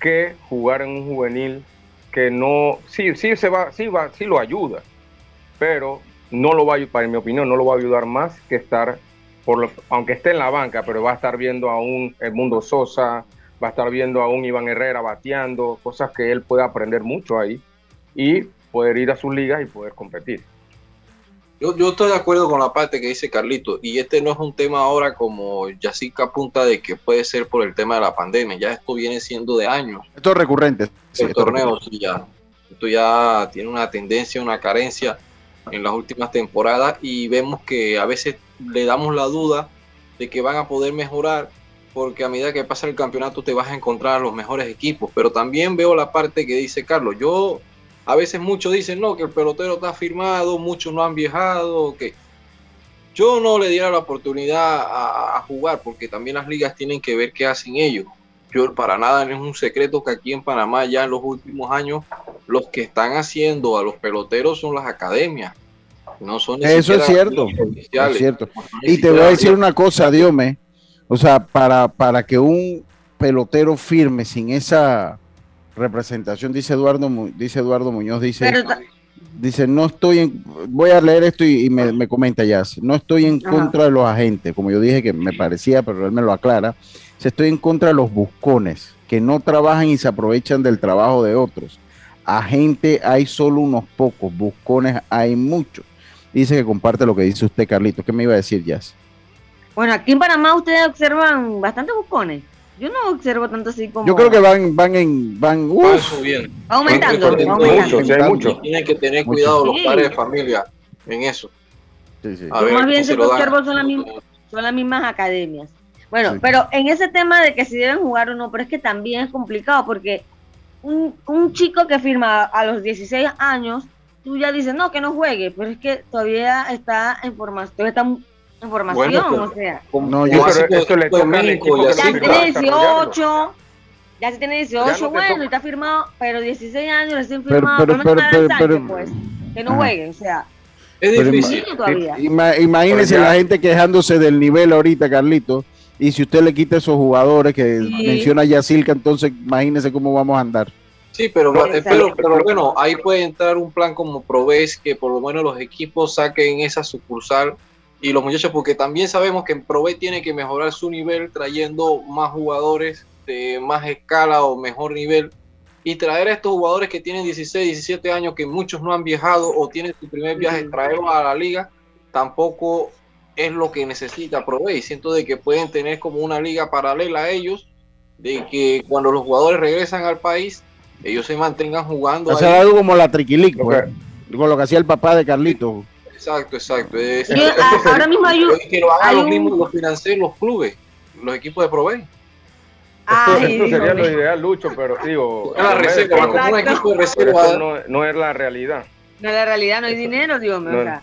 que jugar en un juvenil que no, sí, sí se va, sí va, sí lo ayuda, pero no lo va a, para mi opinión, no lo va a ayudar más que estar, por aunque esté en la banca, pero va a estar viendo a un Mundo Sosa, va a estar viendo a un Iván Herrera bateando, cosas que él puede aprender mucho ahí y poder ir a sus ligas y poder competir. Yo, yo, estoy de acuerdo con la parte que dice Carlito, y este no es un tema ahora como Yacica apunta de que puede ser por el tema de la pandemia, ya esto viene siendo de años. Esto es recurrente. El torneo, ya. Esto ya tiene una tendencia, una carencia en las últimas temporadas y vemos que a veces le damos la duda de que van a poder mejorar porque a medida que pasa el campeonato te vas a encontrar los mejores equipos, pero también veo la parte que dice Carlos, yo a veces muchos dicen, no, que el pelotero está firmado, muchos no han viajado, que yo no le diera la oportunidad a, a, jugar, porque también las ligas tienen que ver qué hacen ellos. Yo para nada no es un secreto que aquí en Panamá ya en los últimos años los que están haciendo a los peloteros son las academias. No son Eso es cierto. Es cierto. Y te voy a decir una cosa, Diome. O sea, para, para que un pelotero firme sin esa representación, dice Eduardo, dice Eduardo Muñoz, dice, dice, no estoy en, voy a leer esto y, me, comenta ya, no estoy en contra de los agentes, como yo dije que me parecía, pero él me lo aclara, se estoy en contra de los buscones, que no trabajan y se aprovechan del trabajo de otros. Agente hay solo unos pocos, buscones hay muchos. Dice que comparte lo que dice usted, Carlito. ¿Qué me iba a decir, Jazz? Bueno, aquí en Panamá ustedes observan bastante buscones. Yo no observo tanto así como. Yo creo que van, van en, van, subiendo. Aumentando, aumentando. Tienen que tener cuidado los padres de familia en eso. Sí, sí. más bien se, que observo son las, mismas, son las mismas academias. Bueno, pero en ese tema de que si deben jugar o no, pero es que también es complicado porque un, un chico que firma a los 16 años, tú ya dices, no, que no juegue, pero es que todavía está en formación, está información, o sea. No, yo creo que esto le toca Ya tiene 18, ya se tiene 18, bueno, y está firmado, pero 16 años recién firmado, pero, pero, pero, pero, pues, que no juegue, o sea. Es difícil. Todavía. imagínese la gente quejándose del nivel ahorita, Carlito. Y si usted le quita esos jugadores que menciona Yacilca, entonces imagínese cómo vamos a andar. Sí, pero, pero, pero, bueno, ahí puede entrar un plan como Proves que por lo menos los equipos saquen esa sucursal y los muchachos, porque también sabemos que Prove tiene que mejorar su nivel trayendo más jugadores de más escala o mejor nivel y traer a estos jugadores que tienen 16, 17 años, que muchos no han viajado o tienen su primer viaje, traerlos a la liga, tampoco es lo que necesita Prove. Y siento de que pueden tener como una liga paralela a ellos, de que cuando los jugadores regresan al país, ellos se mantengan jugando. O sea, algo como la Triquilic, pues, con lo que hacía el papá de Carlito. Exacto, exacto. ahora mismo hay un. Que lo hagan los mismos los financieros, los clubes, los equipos de Provey. Esto, sería lo ideal, Lucho, pero digo. La reserva, como un equipo de reserva. No, no, es la realidad. No es la realidad, no hay dinero, Dios mío.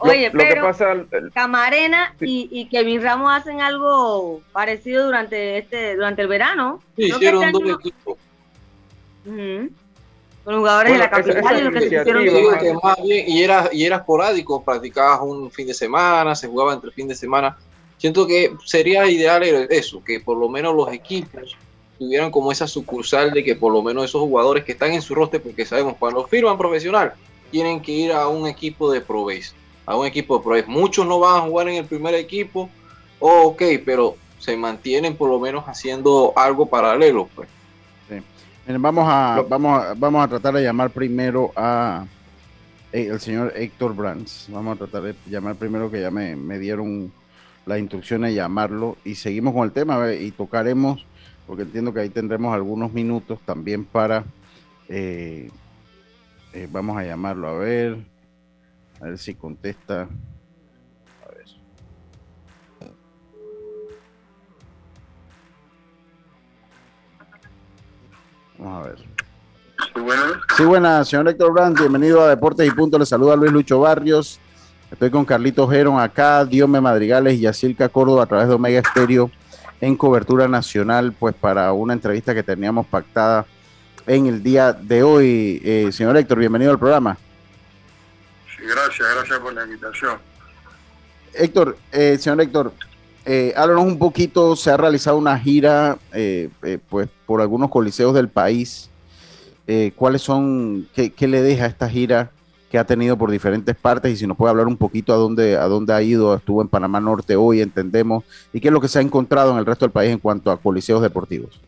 Oye, lo, pero pasa, Camarena y, y, Kevin Ramos hacen algo parecido durante este durante el verano. Sí, hicieron este dos equipos. Con jugadores de la capital y lo que se hicieron. más bien, y era, y era esporádico, practicabas un fin de semana, se jugaba entre fin de semana. Siento que sería ideal eso, que por lo menos los equipos tuvieran como esa sucursal de que por lo menos esos jugadores que están en su roster, porque sabemos cuando firman profesional, tienen que ir a un equipo de Pro a un equipo de Pro Muchos no van a jugar en el primer equipo, oh, ok, pero se mantienen por lo menos haciendo algo paralelo, pues. Vamos a, vamos, a, vamos a tratar de llamar primero a eh, el señor Héctor Brands. Vamos a tratar de llamar primero que ya me, dieron la instrucción de llamarlo y seguimos con el tema y tocaremos, porque entiendo que ahí tendremos algunos minutos también para, eh, eh, vamos a llamarlo a ver, a ver si contesta. Vamos a ver. Sí, buenas. Sí, buenas, señor Héctor Brand, bienvenido a Deportes y Punto. Le saluda Luis Lucho Barrios. Estoy con Carlito Geron acá, Diome Madrigales y Yacilca Córdoba a través de Omega Estéreo en cobertura nacional, pues para una entrevista que teníamos pactada en el día de hoy. Eh, señor Héctor, bienvenido al programa. Sí, gracias, gracias por la invitación. Héctor, eh, señor Héctor, eh, háblanos un poquito, se ha realizado una gira eh, eh, pues por algunos coliseos del país. Eh, ¿Cuáles son, qué, le deja esta gira que ha tenido por diferentes partes? Y si nos puede hablar un poquito a dónde, a dónde ha ido, estuvo en Panamá Norte hoy, entendemos, y qué es lo que se ha encontrado en el resto del país en cuanto a coliseos deportivos.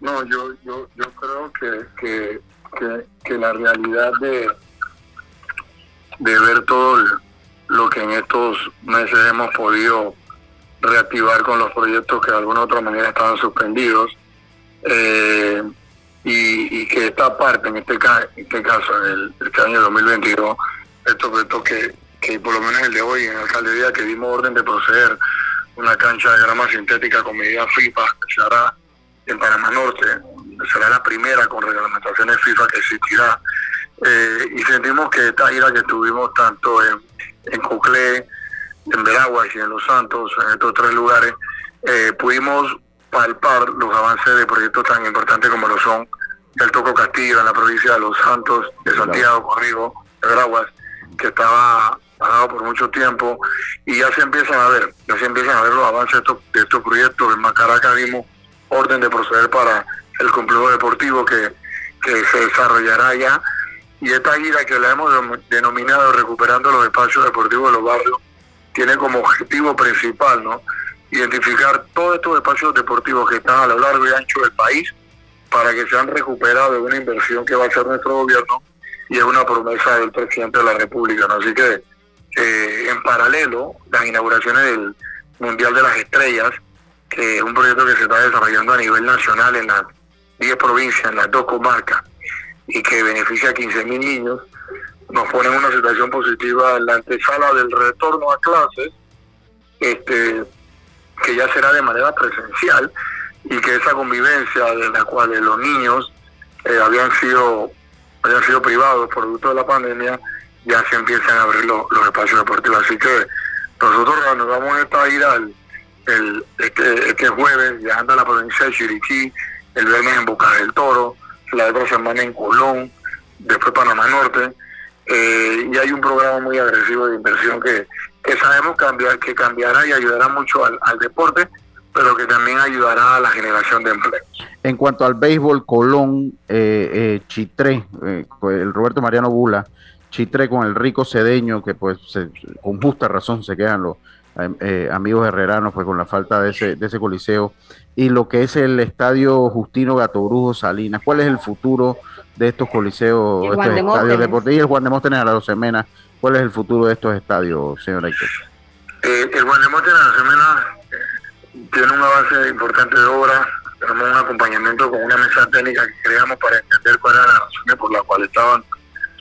No, yo, yo, yo creo que, que, que, la realidad de, de ver todo el lo que en estos meses hemos podido reactivar con los proyectos que de alguna u otra manera estaban suspendidos eh, y, que esta parte, en este, este caso, en el, este año 2022, estos proyectos que, que por lo menos el de hoy en alcaldía que dimos orden de proceder una cancha de grama sintética con medida FIFA que se hará en Panamá Norte. Será la primera con reglamentaciones FIFA que existirá. Eh, y sentimos que esta gira que tuvimos tanto en, en Coclé, en Veraguas y en Los Santos, en estos tres lugares, eh, pudimos palpar los avances de proyectos tan importantes como lo son el Toco Castillo en la provincia de Los Santos, de Santiago, Corrigo, de Veraguas, que estaba parado por mucho tiempo y ya se empiezan a ver, ya se empiezan a ver los avances de estos, de estos proyectos. En Macaraca dimos orden de proceder para el complejo deportivo que, que se desarrollará ya y esta gira que la hemos denominado Recuperando los Espacios Deportivos de los Barrios tiene como objetivo principal, ¿no? Identificar todos estos espacios deportivos que están a lo largo y ancho del país para que sean recuperados de una inversión que va a hacer nuestro gobierno y es una promesa del presidente de la República. Así que eh, en paralelo, las inauguraciones del Mundial de las Estrellas, que es un proyecto que se está desarrollando a nivel nacional en las 10 provincias, en las dos comarcas, y que beneficia a 15.000 niños, nos pone en una situación positiva en la antesala del retorno a clases, este, que ya será de manera presencial y que esa convivencia de la cual los niños eh, habían sido habían sido privados producto de la pandemia ya se empiezan a abrir los, espacios deportivos. Así que nosotros a esta ira el, este, este jueves viajando a la provincia de Chiriquí el viernes en Boca del Toro la otra semana en Colón después Panamá Norte eh, y hay un programa muy agresivo de inversión que, sabemos cambiar, que cambiará y ayudará mucho al, deporte, pero que también ayudará a la generación de empleo. En cuanto al béisbol, Colón, eh, eh Chitré, eh, el Roberto Mariano Bula, Chitré con el rico cedeño, que pues con justa razón se quedan los amigos herreranos pues con la falta de ese, de ese coliseo, y lo que es el estadio Justino Gatobrujo Salinas, ¿cuál es el futuro? de estos coliseos, estos estadios deportivos y el Juan de Móstenes a las dos semanas. ¿Cuál es el futuro de estos estadios, señor Héctor? Eh, el Juan de Móstenes a las semanas eh, tiene un avance importante de obra. Tenemos un acompañamiento con una mesa técnica que creamos para entender cuáles eran las razones por las cuales estaban,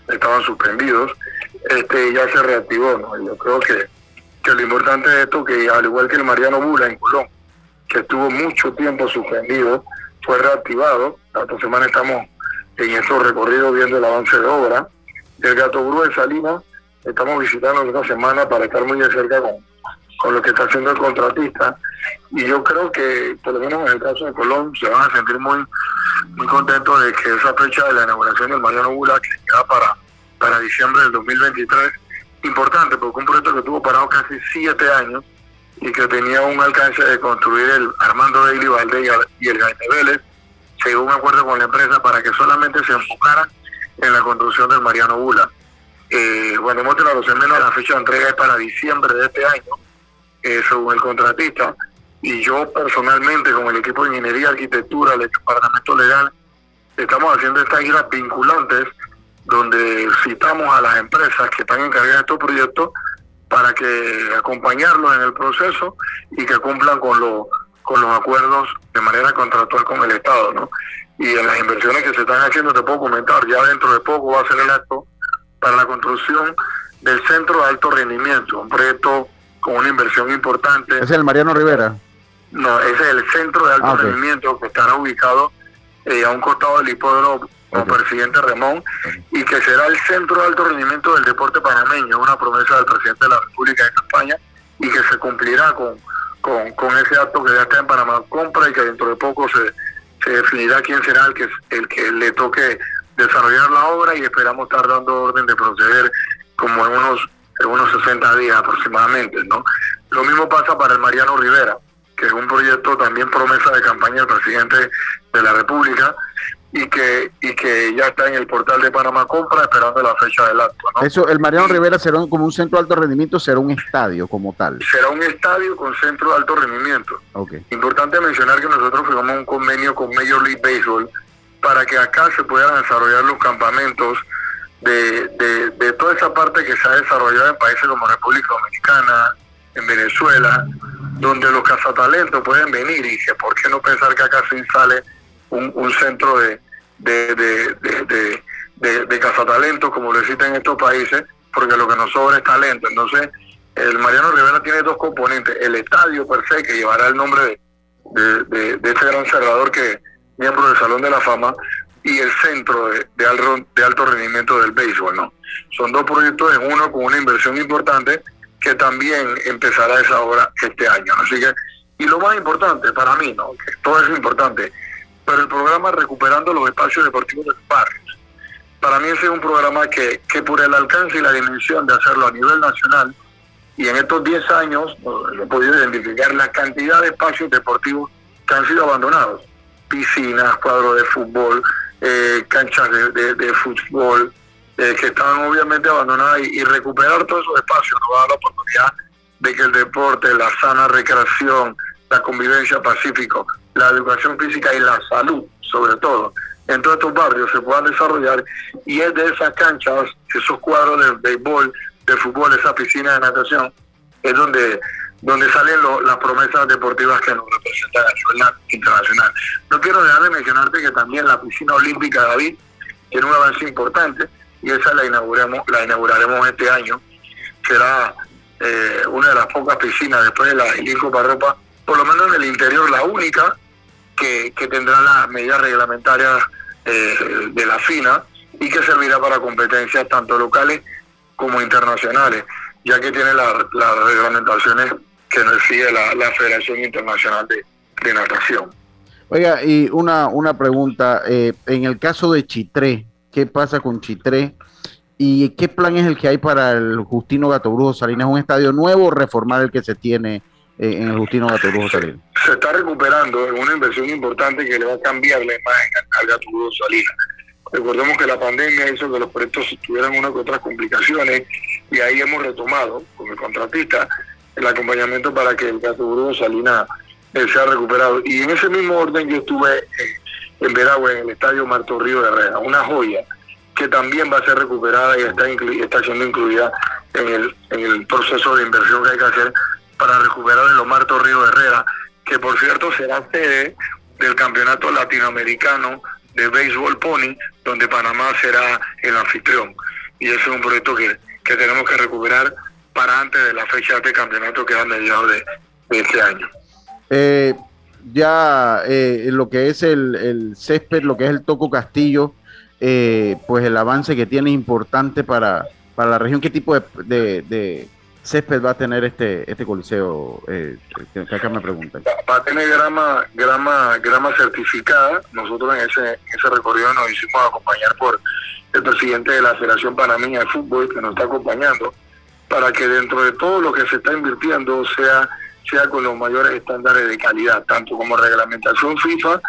estaban suspendidos. Este ya se reactivó, ¿no? Yo creo que, que lo importante de esto que al igual que el Mariano Bula en Colón, que estuvo mucho tiempo suspendido, fue reactivado. Esta semana estamos en esos recorridos viendo el avance de obra. Del Gato Bru de Salinas estamos visitando esta semana para estar muy de cerca con, con lo que está haciendo el contratista. Y yo creo que, por lo menos en el caso de Colón, se van a sentir muy muy contentos de que esa fecha de la inauguración del Mariano Bula, que queda para, para diciembre del 2023, importante, porque un proyecto que tuvo parado casi siete años y que tenía un alcance de construir el Armando de Valde y el Jaime Vélez, llegó un acuerdo con la empresa para que solamente se enfocara en la construcción del Mariano Bula. Eh, bueno, hemos tenido los menos la fecha de entrega es para diciembre de este año, eh, según el contratista, y yo personalmente, con el equipo de ingeniería, arquitectura, el departamento legal, estamos haciendo estas giras vinculantes donde citamos a las empresas que están encargadas de estos proyectos para que acompañarlos en el proceso y que cumplan con los con los acuerdos de manera contractual con el Estado, ¿no? Y en las inversiones que se están haciendo, te puedo comentar, ya dentro de poco va a ser el acto para la construcción del Centro de Alto Rendimiento, un proyecto con una inversión importante. ¿Es el Mariano Rivera? No, ese es el Centro de Alto ah, Rendimiento que estará ubicado eh, a un costado del hipódromo como presidente Ramón y que será el centro de alto rendimiento del deporte panameño, una promesa del presidente de la República de España y que se cumplirá con con, con ese acto que ya está en Panamá Compra y que dentro de poco se, se definirá quién será el que, el que le toque desarrollar la obra y esperamos estar dando orden de proceder como en unos, en unos 60 días aproximadamente. ¿no? Lo mismo pasa para el Mariano Rivera, que es un proyecto también promesa de campaña del presidente de la República y que y que ya está en el portal de Panamá Compra esperando la fecha del acto. Eso, el Mariano Rivera será como un centro de alto rendimiento, será un estadio como tal. Será un estadio con centro de alto rendimiento. Importante mencionar que nosotros firmamos un convenio con Major League Baseball para que acá se puedan desarrollar los campamentos de, de, de toda esa parte que se ha desarrollado en países como República Dominicana, en Venezuela, donde los cazatalentos pueden venir y que por qué no pensar que acá se instale un, un centro de, de, de, de, cazatalentos, como lo existen en estos países, porque lo que nos sobra es talento. Entonces, el Mariano Rivera tiene dos componentes, el estadio per se, que llevará el nombre de, de, ese gran cerrador que miembro del Salón de la Fama, y el centro de, de, alto, de alto rendimiento del béisbol, ¿no? Son dos proyectos en uno con una inversión importante que también empezará esa obra este año. Así que, y lo más importante para mí, ¿no? Que todo es importante, pero el programa Recuperando los Espacios Deportivos de los Barrios. Para mí ese es un programa que, que por el alcance y la dimensión de hacerlo a nivel nacional, y en estos 10 años he podido identificar la cantidad de espacios deportivos que han sido abandonados. Piscinas, cuadros de fútbol, eh, canchas de, fútbol, eh, que estaban obviamente abandonadas y, recuperar todos esos espacios nos va a dar la oportunidad de que el deporte, la sana recreación, la convivencia pacífico, la educación física y la salud, sobre todo, en todos estos barrios se puedan desarrollar y es de esas canchas, esos cuadros de béisbol, de fútbol, esa piscina de natación, es donde, donde salen las promesas deportivas que nos representan a nivel internacional. No quiero dejar de mencionarte que también la piscina olímpica David tiene un avance importante y esa la inauguramos, la inauguraremos este año. Será eh, una de las pocas piscinas después de la Ilinco Parropa, por lo menos en el interior la única que, que tendrá las medidas reglamentarias eh, de la FINA y que servirá para competencias tanto locales como internacionales, ya que tiene las reglamentaciones que nos sigue la, Federación Internacional de, Natación. Oiga, y una, una pregunta, eh, en el caso de Chitré, ¿qué pasa con Chitré? ¿Y qué plan es el que hay para el Justino Gatobrujo Salinas? ¿Un estadio nuevo o reformar el que se tiene en el Justino Salinas? Se está recuperando, es una inversión importante que le va a cambiar la imagen al Gatobrujo Salinas Recordemos que la pandemia hizo que los proyectos tuvieran unas que otras complicaciones y ahí hemos retomado con el contratista el acompañamiento para que el caso Bruno Salina eh, sea recuperado. Y en ese mismo orden yo estuve en Veragua, en el estadio Marto Río de Herrera, una joya que también va a ser recuperada y está, está siendo incluida en el, en el proceso de inversión que hay que hacer para recuperar el Marto Río de Herrera, que por cierto será sede del Campeonato Latinoamericano de Béisbol Pony, donde Panamá será el anfitrión. Y ese es un proyecto que, tenemos que recuperar para antes de la fecha de campeonato que va a mediados de, este año. Eh, ya eh, lo que es el, el, césped, lo que es el Toco Castillo, eh, pues el avance que tiene es importante para, para la región. ¿Qué tipo de, césped va a tener este este coliseo? Eh, que acá me preguntan. Va a tener grama grama grama certificada. Nosotros en ese ese recorrido nos hicimos acompañar por el presidente de la Federación Panameña de Fútbol que nos está acompañando para que dentro de todo lo que se está invirtiendo sea sea con los mayores estándares de calidad, tanto como reglamentación FIFA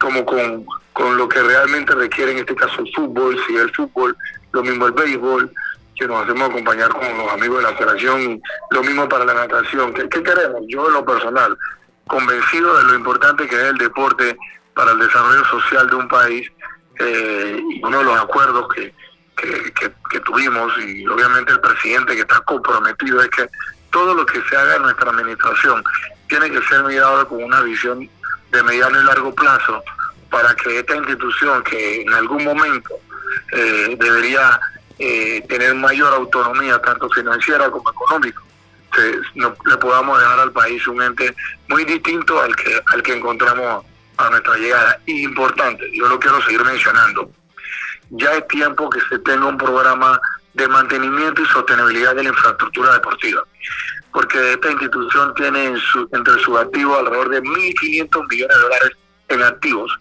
como con, con lo que realmente requiere en este caso el fútbol, si el fútbol, lo mismo el béisbol, que nos hacemos acompañar con los amigos de la federación, lo mismo para la natación. ¿Qué, queremos? Yo en lo personal, convencido de lo importante que es el deporte para el desarrollo social de un país, eh, uno de los acuerdos que, que, tuvimos, y obviamente el presidente que está comprometido, es que todo lo que se haga en nuestra administración tiene que ser mirado con una visión de mediano y largo plazo para que esta institución que en algún momento eh, debería eh, tener mayor autonomía, tanto financiera como económica, le podamos dejar al país un ente muy distinto al que, al que encontramos a nuestra llegada. Y importante, yo lo quiero seguir mencionando, ya es tiempo que se tenga un programa de mantenimiento y sostenibilidad de la infraestructura deportiva, porque esta institución tiene entre sus activos alrededor de 1.500 millones de dólares en activos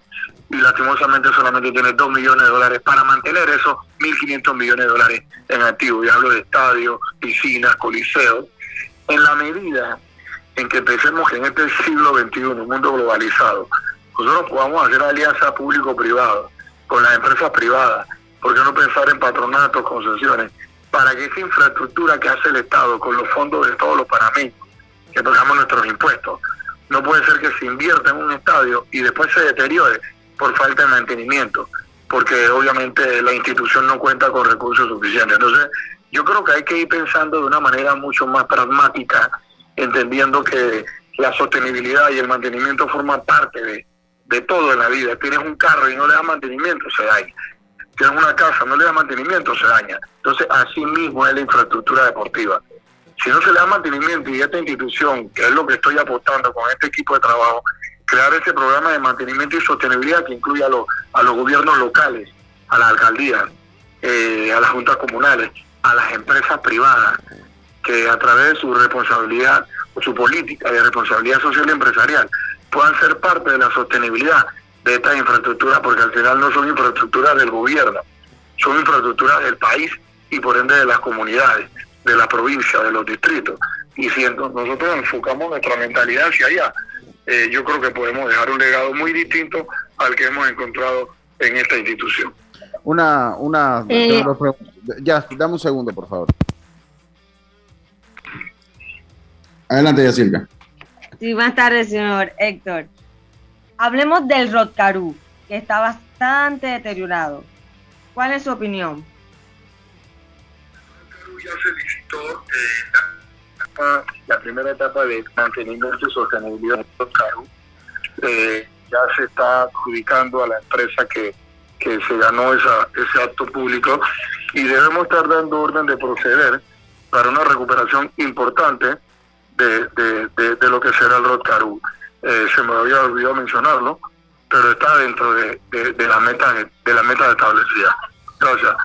y lastimosamente solamente tiene 2 millones de dólares para mantener esos 1.500 millones de dólares en activo. Y hablo de estadios, piscinas, coliseos. En la medida en que pensemos que en este siglo XXI, un mundo globalizado, nosotros podamos hacer alianza público-privada con las empresas privadas, ¿por qué no pensar en patronatos, concesiones? Para que esa infraestructura que hace el Estado con los fondos de todos los panameños, que pagamos nuestros impuestos, no puede ser que se invierta en un estadio y después se deteriore por falta de mantenimiento, porque obviamente la institución no cuenta con recursos suficientes. Entonces, yo creo que hay que ir pensando de una manera mucho más pragmática, entendiendo que la sostenibilidad y el mantenimiento forman parte de, de todo en la vida. Tienes un carro y no le das mantenimiento, se daña. Tienes una casa, no le das mantenimiento, se daña. Entonces, así mismo es la infraestructura deportiva. Si no se le da mantenimiento y esta institución, que es lo que estoy apostando con este equipo de trabajo, crear ese programa de mantenimiento y sostenibilidad que incluya a los, a los gobiernos locales, a las alcaldías, eh, a las juntas comunales, a las empresas privadas, que a través de su responsabilidad o su política de responsabilidad social y empresarial puedan ser parte de la sostenibilidad de estas infraestructuras, porque al final no son infraestructuras del gobierno, son infraestructuras del país y por ende de las comunidades, de la provincia, de los distritos. Y si nosotros enfocamos nuestra mentalidad hacia allá, eh, yo creo que podemos dejar un legado muy distinto al que hemos encontrado en esta institución. Una, una, Eh. ya, dame un segundo, por favor. Adelante, Yacirca. Sí, buenas tardes, señor Héctor. Hablemos del Rotcarú, que está bastante deteriorado. ¿Cuál es su opinión? ya se licitó eh, la, la primera etapa de mantenimiento y sostenibilidad de los carros. Eh, ya se está adjudicando a la empresa que, que se ganó esa, ese acto público y debemos estar dando orden de proceder para una recuperación importante de- de lo que será el Rotcarú. Eh, se me había olvidado mencionarlo, pero está dentro de, de, de la meta de la meta establecida.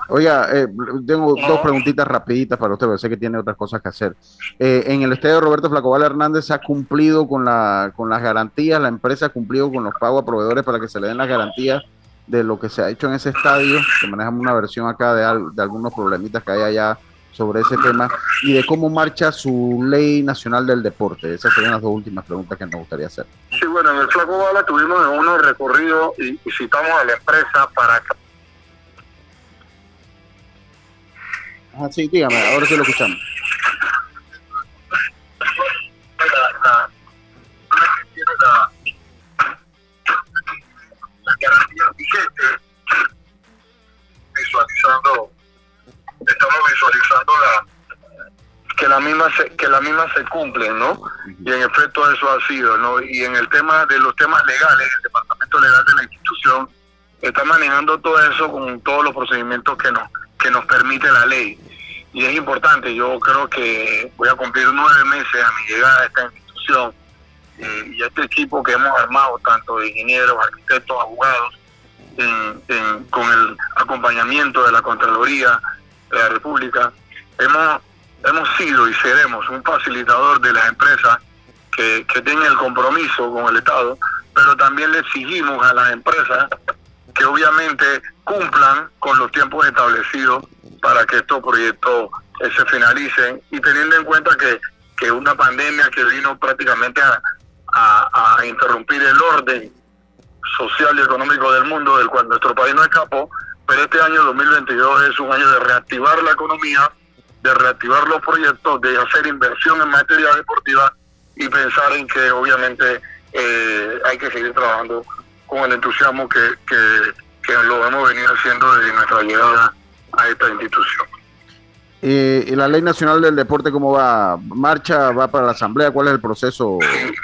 Oiga, eh, tengo dos preguntitas rapiditas para usted, porque sé que tiene otras cosas que hacer. Eh, en el estadio Roberto Flacobal Hernández ha cumplido con, la, con las garantías, la empresa ha cumplido con los pagos a proveedores para que se le den las garantías de lo que se ha hecho en ese estadio, que manejamos una versión acá de, al- de algunos problemitas que hay allá sobre ese tema, y de cómo marcha su ley nacional del deporte. Esas serían las dos últimas preguntas que nos gustaría hacer. Sí, bueno, en el Flaco Bala tuvimos en uno recorrido y, y citamos a la empresa para Ajá, sí, dígame, ahora sí lo escuchamos. las visualizando, estamos visualizando la que la misma se, que la misma se cumplen, ¿no? Y en efecto eso ha sido, ¿no? Y en el tema de los temas legales, el departamento legal de la institución está manejando todo eso con todos los procedimientos que nos que nos permite la ley. Y es importante, yo creo que voy a cumplir nueve meses a mi llegada a esta institución eh, y a este equipo que hemos armado, tanto de ingenieros, arquitectos, abogados, con el acompañamiento de la Contraloría de la República, hemos, hemos sido y seremos un facilitador de las empresas que, que tengan el compromiso con el Estado, pero también le exigimos a las empresas que obviamente cumplan con los tiempos establecidos para que estos proyectos eh, se finalicen y teniendo en cuenta que, que una pandemia que vino prácticamente a, a- a interrumpir el orden social y económico del mundo del cual nuestro país no escapó, pero este año 2022 es un año de reactivar la economía, de reactivar los proyectos, de hacer inversión en materia deportiva y pensar en que obviamente eh, hay que seguir trabajando con el entusiasmo que, que, que lo hemos venido haciendo desde nuestra llegada a esta institución. Eh, ¿Y la ley nacional del deporte cómo va? ¿Marcha? ¿Va para la asamblea? ¿Cuál es el proceso?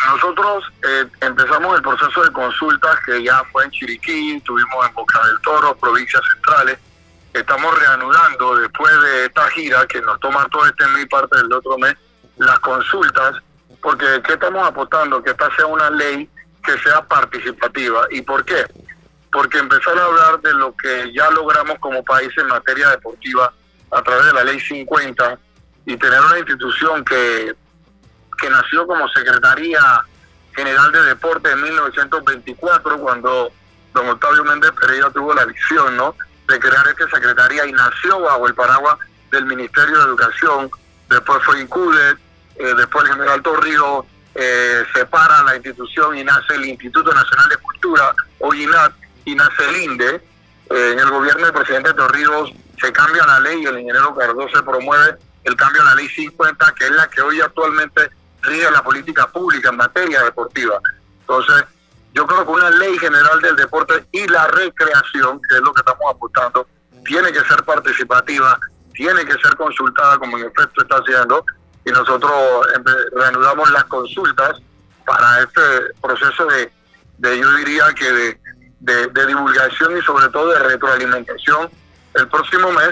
Nosotros eh, empezamos el proceso de consultas que ya fue en Chiriquí, tuvimos en Boca del Toro, provincias centrales. Estamos reanudando después de esta gira que nos toma todo este mes y parte del otro mes las consultas, porque ¿qué estamos apostando? Que esta sea una ley que sea participativa. ¿Y por qué? Porque empezar a hablar de lo que ya logramos como país en materia deportiva a través de la ley 50 y tener una institución que que nació como Secretaría General de Deporte en 1924, cuando don Octavio Méndez Pereira tuvo la visión ¿no? de crear esta secretaría y nació bajo el paraguas del Ministerio de Educación, después fue INCUDE, eh, después el general Torrijos eh, separa la institución y nace el Instituto Nacional de Cultura, o INAT, y nace el. Eh, en el gobierno del presidente Torrijos se cambia la ley y el ingeniero Cardoso promueve el cambio a la ley 50, que es la que hoy actualmente rige la política pública en materia deportiva. Entonces, yo creo que una ley general del deporte y la recreación, que es lo que estamos apuntando, tiene que ser participativa, tiene que ser consultada como en efecto está haciendo, y nosotros empe- reanudamos las consultas para este proceso de, de yo diría que de, de- de divulgación y sobre todo de retroalimentación el próximo mes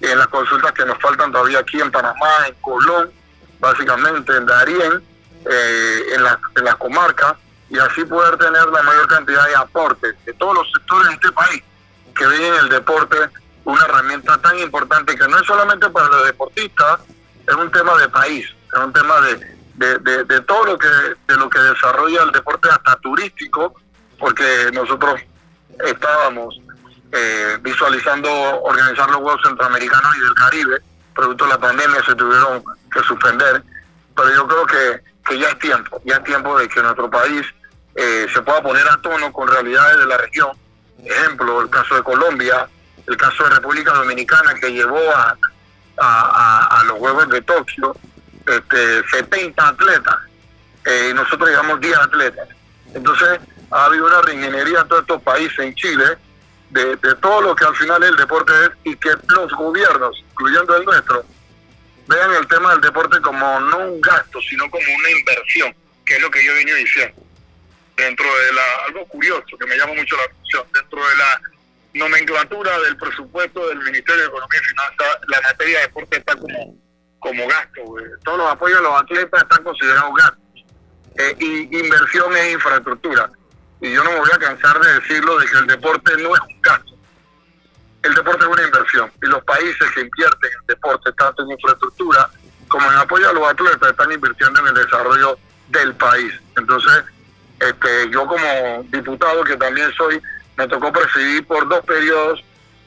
en las consultas que nos faltan todavía aquí en Panamá, en Colón, básicamente en Darién, eh, en, la, en las comarcas, y así poder tener la mayor cantidad de aportes de todos los sectores de este país que ven en el deporte una herramienta tan importante que no es solamente para los deportistas, es un tema de país, es un tema de, de, de, todo lo que de lo que desarrolla el deporte hasta turístico, porque nosotros estábamos eh, visualizando organizar los Juegos Centroamericanos y del Caribe, producto de la pandemia se tuvieron que suspender, pero yo creo que, que ya es tiempo, ya es tiempo de que nuestro país eh, se pueda poner a tono con realidades de la región. Ejemplo, el caso de Colombia, el caso de República Dominicana que llevó a, a, los Juegos de Tokio este, 70 atletas eh, y nosotros llevamos 10 atletas. Entonces ha habido una reingeniería en todos estos países, en Chile, de, todo lo que al final el deporte es y que los gobiernos, incluyendo el nuestro, vean el tema del deporte como no un gasto, sino como una inversión, que es lo que yo venido diciendo. Dentro de la, algo curioso que me llama mucho la atención, dentro de la nomenclatura del presupuesto del Ministerio de Economía y Finanzas, la materia de deporte está como, gasto. Todos los apoyos a los atletas están considerados gastos. Eh, y inversión es infraestructura. Y yo no me voy a cansar de decirlo, de que el deporte no es un gasto. El deporte es una inversión. Y los países que invierten en deporte, tanto en infraestructura como en apoyo a los atletas, están invirtiendo en el desarrollo del país. Entonces, este, yo como diputado, que también soy me tocó presidir por dos periodos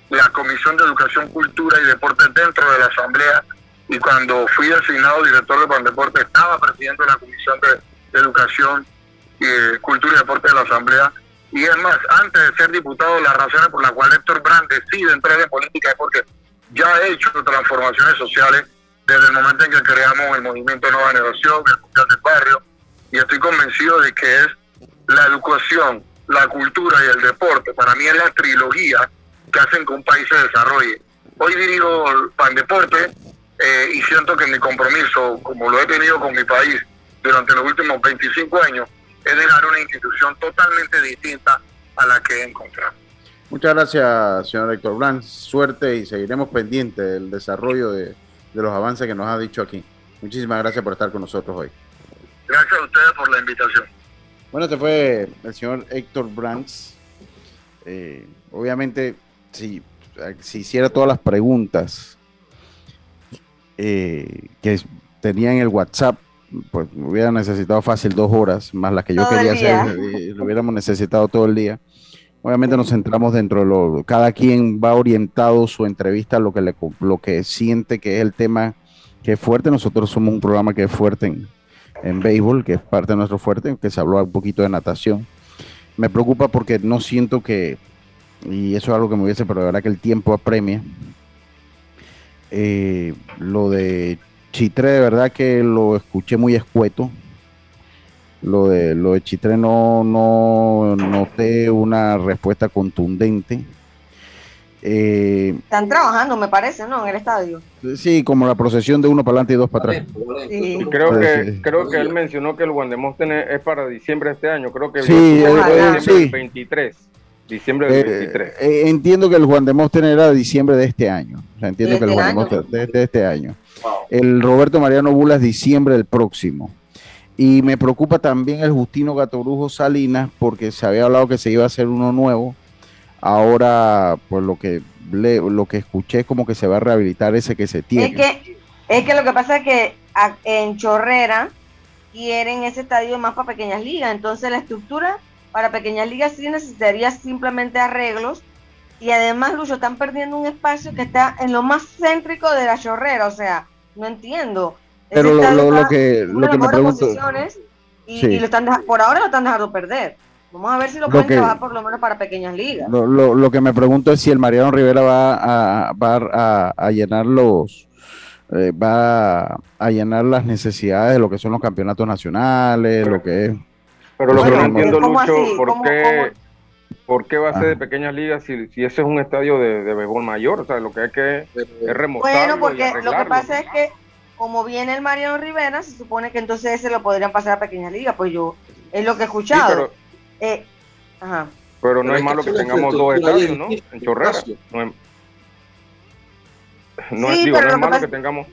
la Comisión de Educación, Cultura y Deporte dentro de la Asamblea y cuando fui designado director de Pandeporte estaba presidiendo la Comisión de, Educación, eh, Cultura y Deporte de la Asamblea. Y es más, antes de ser diputado, las razones por las cuales Héctor Brand decide entrar en política es porque ya ha hecho transformaciones sociales desde el momento en que creamos el movimiento Nueva Generación, el Mundial del Barrio, y estoy convencido de que es la educación, la cultura y el deporte. Para mí es la trilogía que hacen que un país se desarrolle. Hoy dirijo Pan Deporte eh, y siento que mi compromiso, como lo he tenido con mi país durante los últimos 25 años, es dejar una institución totalmente distinta a la que he encontrado. Muchas gracias, señor Héctor Blanc. Suerte y seguiremos pendientes del desarrollo de, de los avances que nos ha dicho aquí. Muchísimas gracias por estar con nosotros hoy. Gracias a ustedes por la invitación. Bueno, este fue el señor Héctor Brands. Eh, obviamente, si, si, hiciera todas las preguntas eh, que tenía en el WhatsApp, pues hubiera necesitado fácil dos horas, más las que yo quería hacer, lo hubiéramos necesitado todo el día. Obviamente nos centramos dentro de lo, cada quien va orientado su entrevista a lo que, le, lo que siente que es el tema que es fuerte. Nosotros somos un programa que es fuerte en, en béisbol, que es parte de nuestro fuerte, que se habló un poquito de natación. Me preocupa porque no siento que, y eso es algo que me hubiese, pero de verdad que el tiempo apremia. Eh, lo de Chitre, de verdad que lo escuché muy escueto. Lo de, lo de Chitre no, no noté una respuesta contundente. Eh, Están trabajando, me parece, ¿no? En el estadio. Sí, como la procesión de uno para adelante y dos para atrás. creo que creo que él mencionó que el Guandemóstenes es para diciembre de este año. Creo que sí, sí. 23. Diciembre del 23. Eh, eh, entiendo que el Juan Demóstenes era de diciembre de este año. entiendo que el Juan de, de, este año. El Roberto Mariano Bula es diciembre del próximo. Y me preocupa también el Justino Gatorujo Salinas porque se había hablado que se iba a hacer uno nuevo Ahora, pues lo que lo que escuché es como que se va a rehabilitar ese que se tiene. Es que, es que lo que pasa es que en Chorrera quieren ese estadio más para pequeñas ligas, entonces la estructura para pequeñas ligas sí necesitaría simplemente arreglos y además, Lucho, están perdiendo un espacio que está en lo más céntrico de la chorrera, o sea, no entiendo. Pero lo, que, lo que me pregunto... Y, y, lo están por ahora lo están dejando perder. Vamos a ver si lo, pueden trabajar por lo menos para pequeñas ligas. Lo, que me pregunto es si el Mariano Rivera va a, va a, llenar los eh, va a llenar las necesidades de lo que son los campeonatos nacionales, lo que es. Pero lo que no entiendo, Lucho, ¿por qué, ¿por qué va a ser de pequeñas ligas si, si ese es un estadio de, de béisbol mayor? O sea, lo que hay que es Bueno, porque lo que pasa es que como viene el Mariano Rivera, se supone que entonces ese lo podrían pasar a pequeñas ligas, pues yo es lo que he escuchado. Eh, Pero no es malo que, tengamos dos estadios, ¿no? En Chorrera. No es, no es, digo, no es malo que tengamos.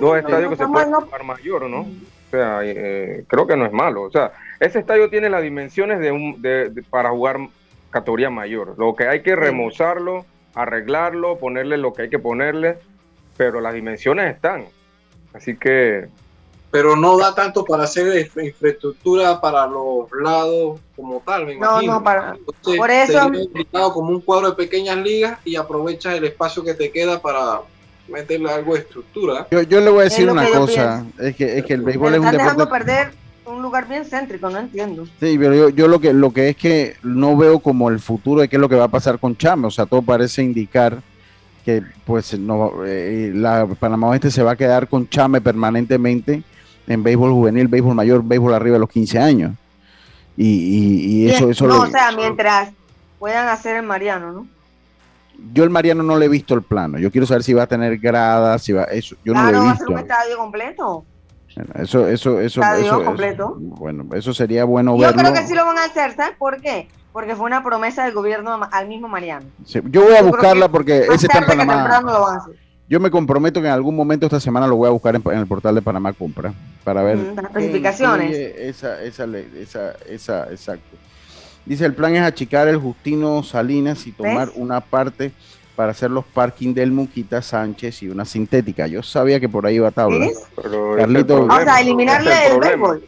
dos estadios que se pueden jugar mayor, ¿no? O sea, eh, creo que no es malo. O sea, ese estadio tiene las dimensiones de un, de, para jugar categoría mayor. Lo que hay que remozarlo, arreglarlo, ponerle lo que hay que ponerle, pero las dimensiones están. Así que... Pero no da tanto para hacer infraestructura para los lados como tal, me imagino. No, no, para... por eso... como un cuadro de pequeñas ligas y aprovechas el espacio que te queda para meterle algo de estructura. Yo, yo le voy a decir una cosa, es que, es que el béisbol es un deporte... dejando perder un lugar bien céntrico, no entiendo. Sí, pero yo, yo, lo que lo que es que no veo como el futuro de qué es lo que va a pasar con Chame, o sea, todo parece indicar que pues no eh, la Panamá Oeste se va a quedar con Chame permanentemente en béisbol juvenil, béisbol mayor, béisbol arriba de los 15 años. Y, y, eso, eso No, o sea, mientras puedan hacer el Mariano, ¿no? Yo el Mariano no le he visto el plano. Yo quiero saber si va a tener gradas, si va eso. Yo no lo he visto. va a ser un estadio completo. Eso, eso, eso, estadio completo. bueno, eso sería bueno verlo. Yo creo que sí lo van a hacer, ¿sabes por qué? Porque fue una promesa del gobierno al mismo Mariano. yo voy a buscarla porque ese está en Panamá. Yo me comprometo que en algún momento esta semana lo voy a buscar en, el portal de Panamá Compra para ver las especificaciones. Esa, esa, esa, esa, exacto. Dice, el plan es achicar el Justino Salinas y tomar una parte para hacer los parking del Muquita Sánchez y una sintética. Yo sabía que por ahí iba a tabla. Carlito, o sea, eliminarle el, béisbol.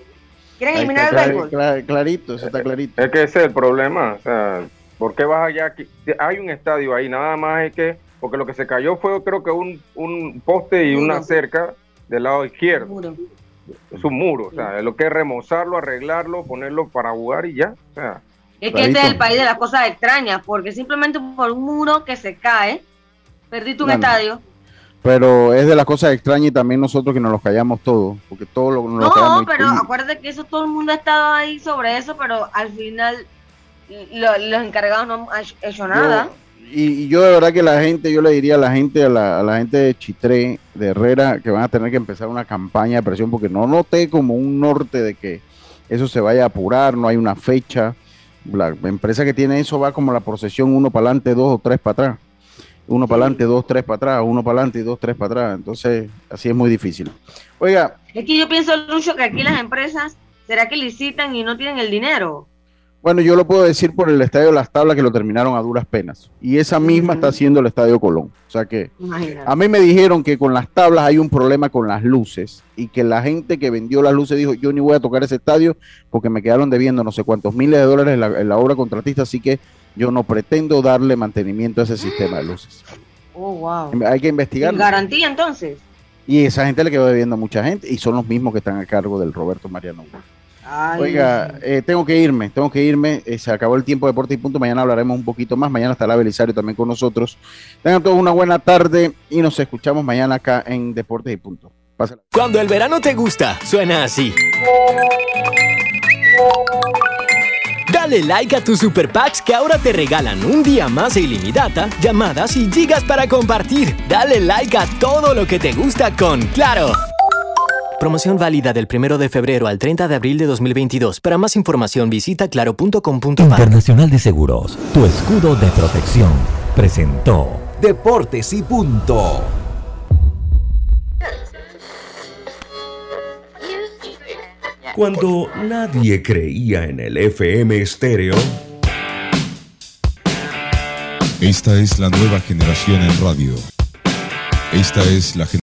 ¿Quieren eliminar el béisbol? clarito, eso está clarito. Es que ese es el problema. O sea, ¿por qué vas allá? Hay un estadio ahí, nada más es que, porque lo que se cayó fue creo que un, un poste y una cerca del lado izquierdo. Es un muro, o sea, lo que es remozarlo, arreglarlo, ponerlo para jugar y ya. O sea, es que este es el país de las cosas extrañas, porque simplemente por un muro que se cae, perdiste un estadio. Pero es de las cosas extrañas y también nosotros que nos los callamos todos, porque todo lo nos No, pero acuérdate que eso todo el mundo ha estado ahí sobre eso, pero al final los encargados no han hecho nada. y, yo de verdad que la gente, yo le diría a la gente, a la, a la gente de Chitré, de Herrera, que van a tener que empezar una campaña de presión, porque no noté como un norte de que eso se vaya a apurar, no hay una fecha la empresa que tiene eso va como la procesión, uno para adelante, dos o tres para atrás. Uno para adelante, dos, tres para atrás, uno para adelante y dos, tres para atrás. Entonces, así es muy difícil. Oiga. Es que yo pienso, Lucho, que aquí las empresas, ¿será que licitan y no tienen el dinero? Bueno, yo lo puedo decir por el Estadio Las Tablas que lo terminaron a duras penas. Y esa misma está haciendo el Estadio Colón. O sea que a mí me dijeron que con las tablas hay un problema con las luces y que la gente que vendió las luces dijo, yo ni voy a tocar ese estadio porque me quedaron debiendo no sé cuántos miles de dólares en la, obra contratista, así que yo no pretendo darle mantenimiento a ese sistema de luces. Oh, wow. Hay que investigar. ¿Garantía entonces? Y esa gente le quedó debiendo a mucha gente y son los mismos que están a cargo del Roberto Mariano. Oiga, eh, tengo que irme, tengo que irme. Eh, se acabó el tiempo de Deporte y Punto. Mañana hablaremos un poquito más. Mañana estará Belisario también con nosotros. Tengan todos una buena tarde y nos escuchamos mañana acá en Deportes y Punto. Cuando el verano te gusta, suena así. Dale like a tus super packs que ahora te regalan un día más de ilimitada, llamadas y gigas para compartir. Dale like a todo lo que te gusta con Claro. Promoción válida del 1 de febrero al 30 de abril de 2022. Para más información visita claro.com.pa. Internacional de Seguros, tu escudo de protección, presentó Deportes y Punto. Cuando nadie creía en el FM estéreo. Esta es la nueva generación en radio. Esta es la generación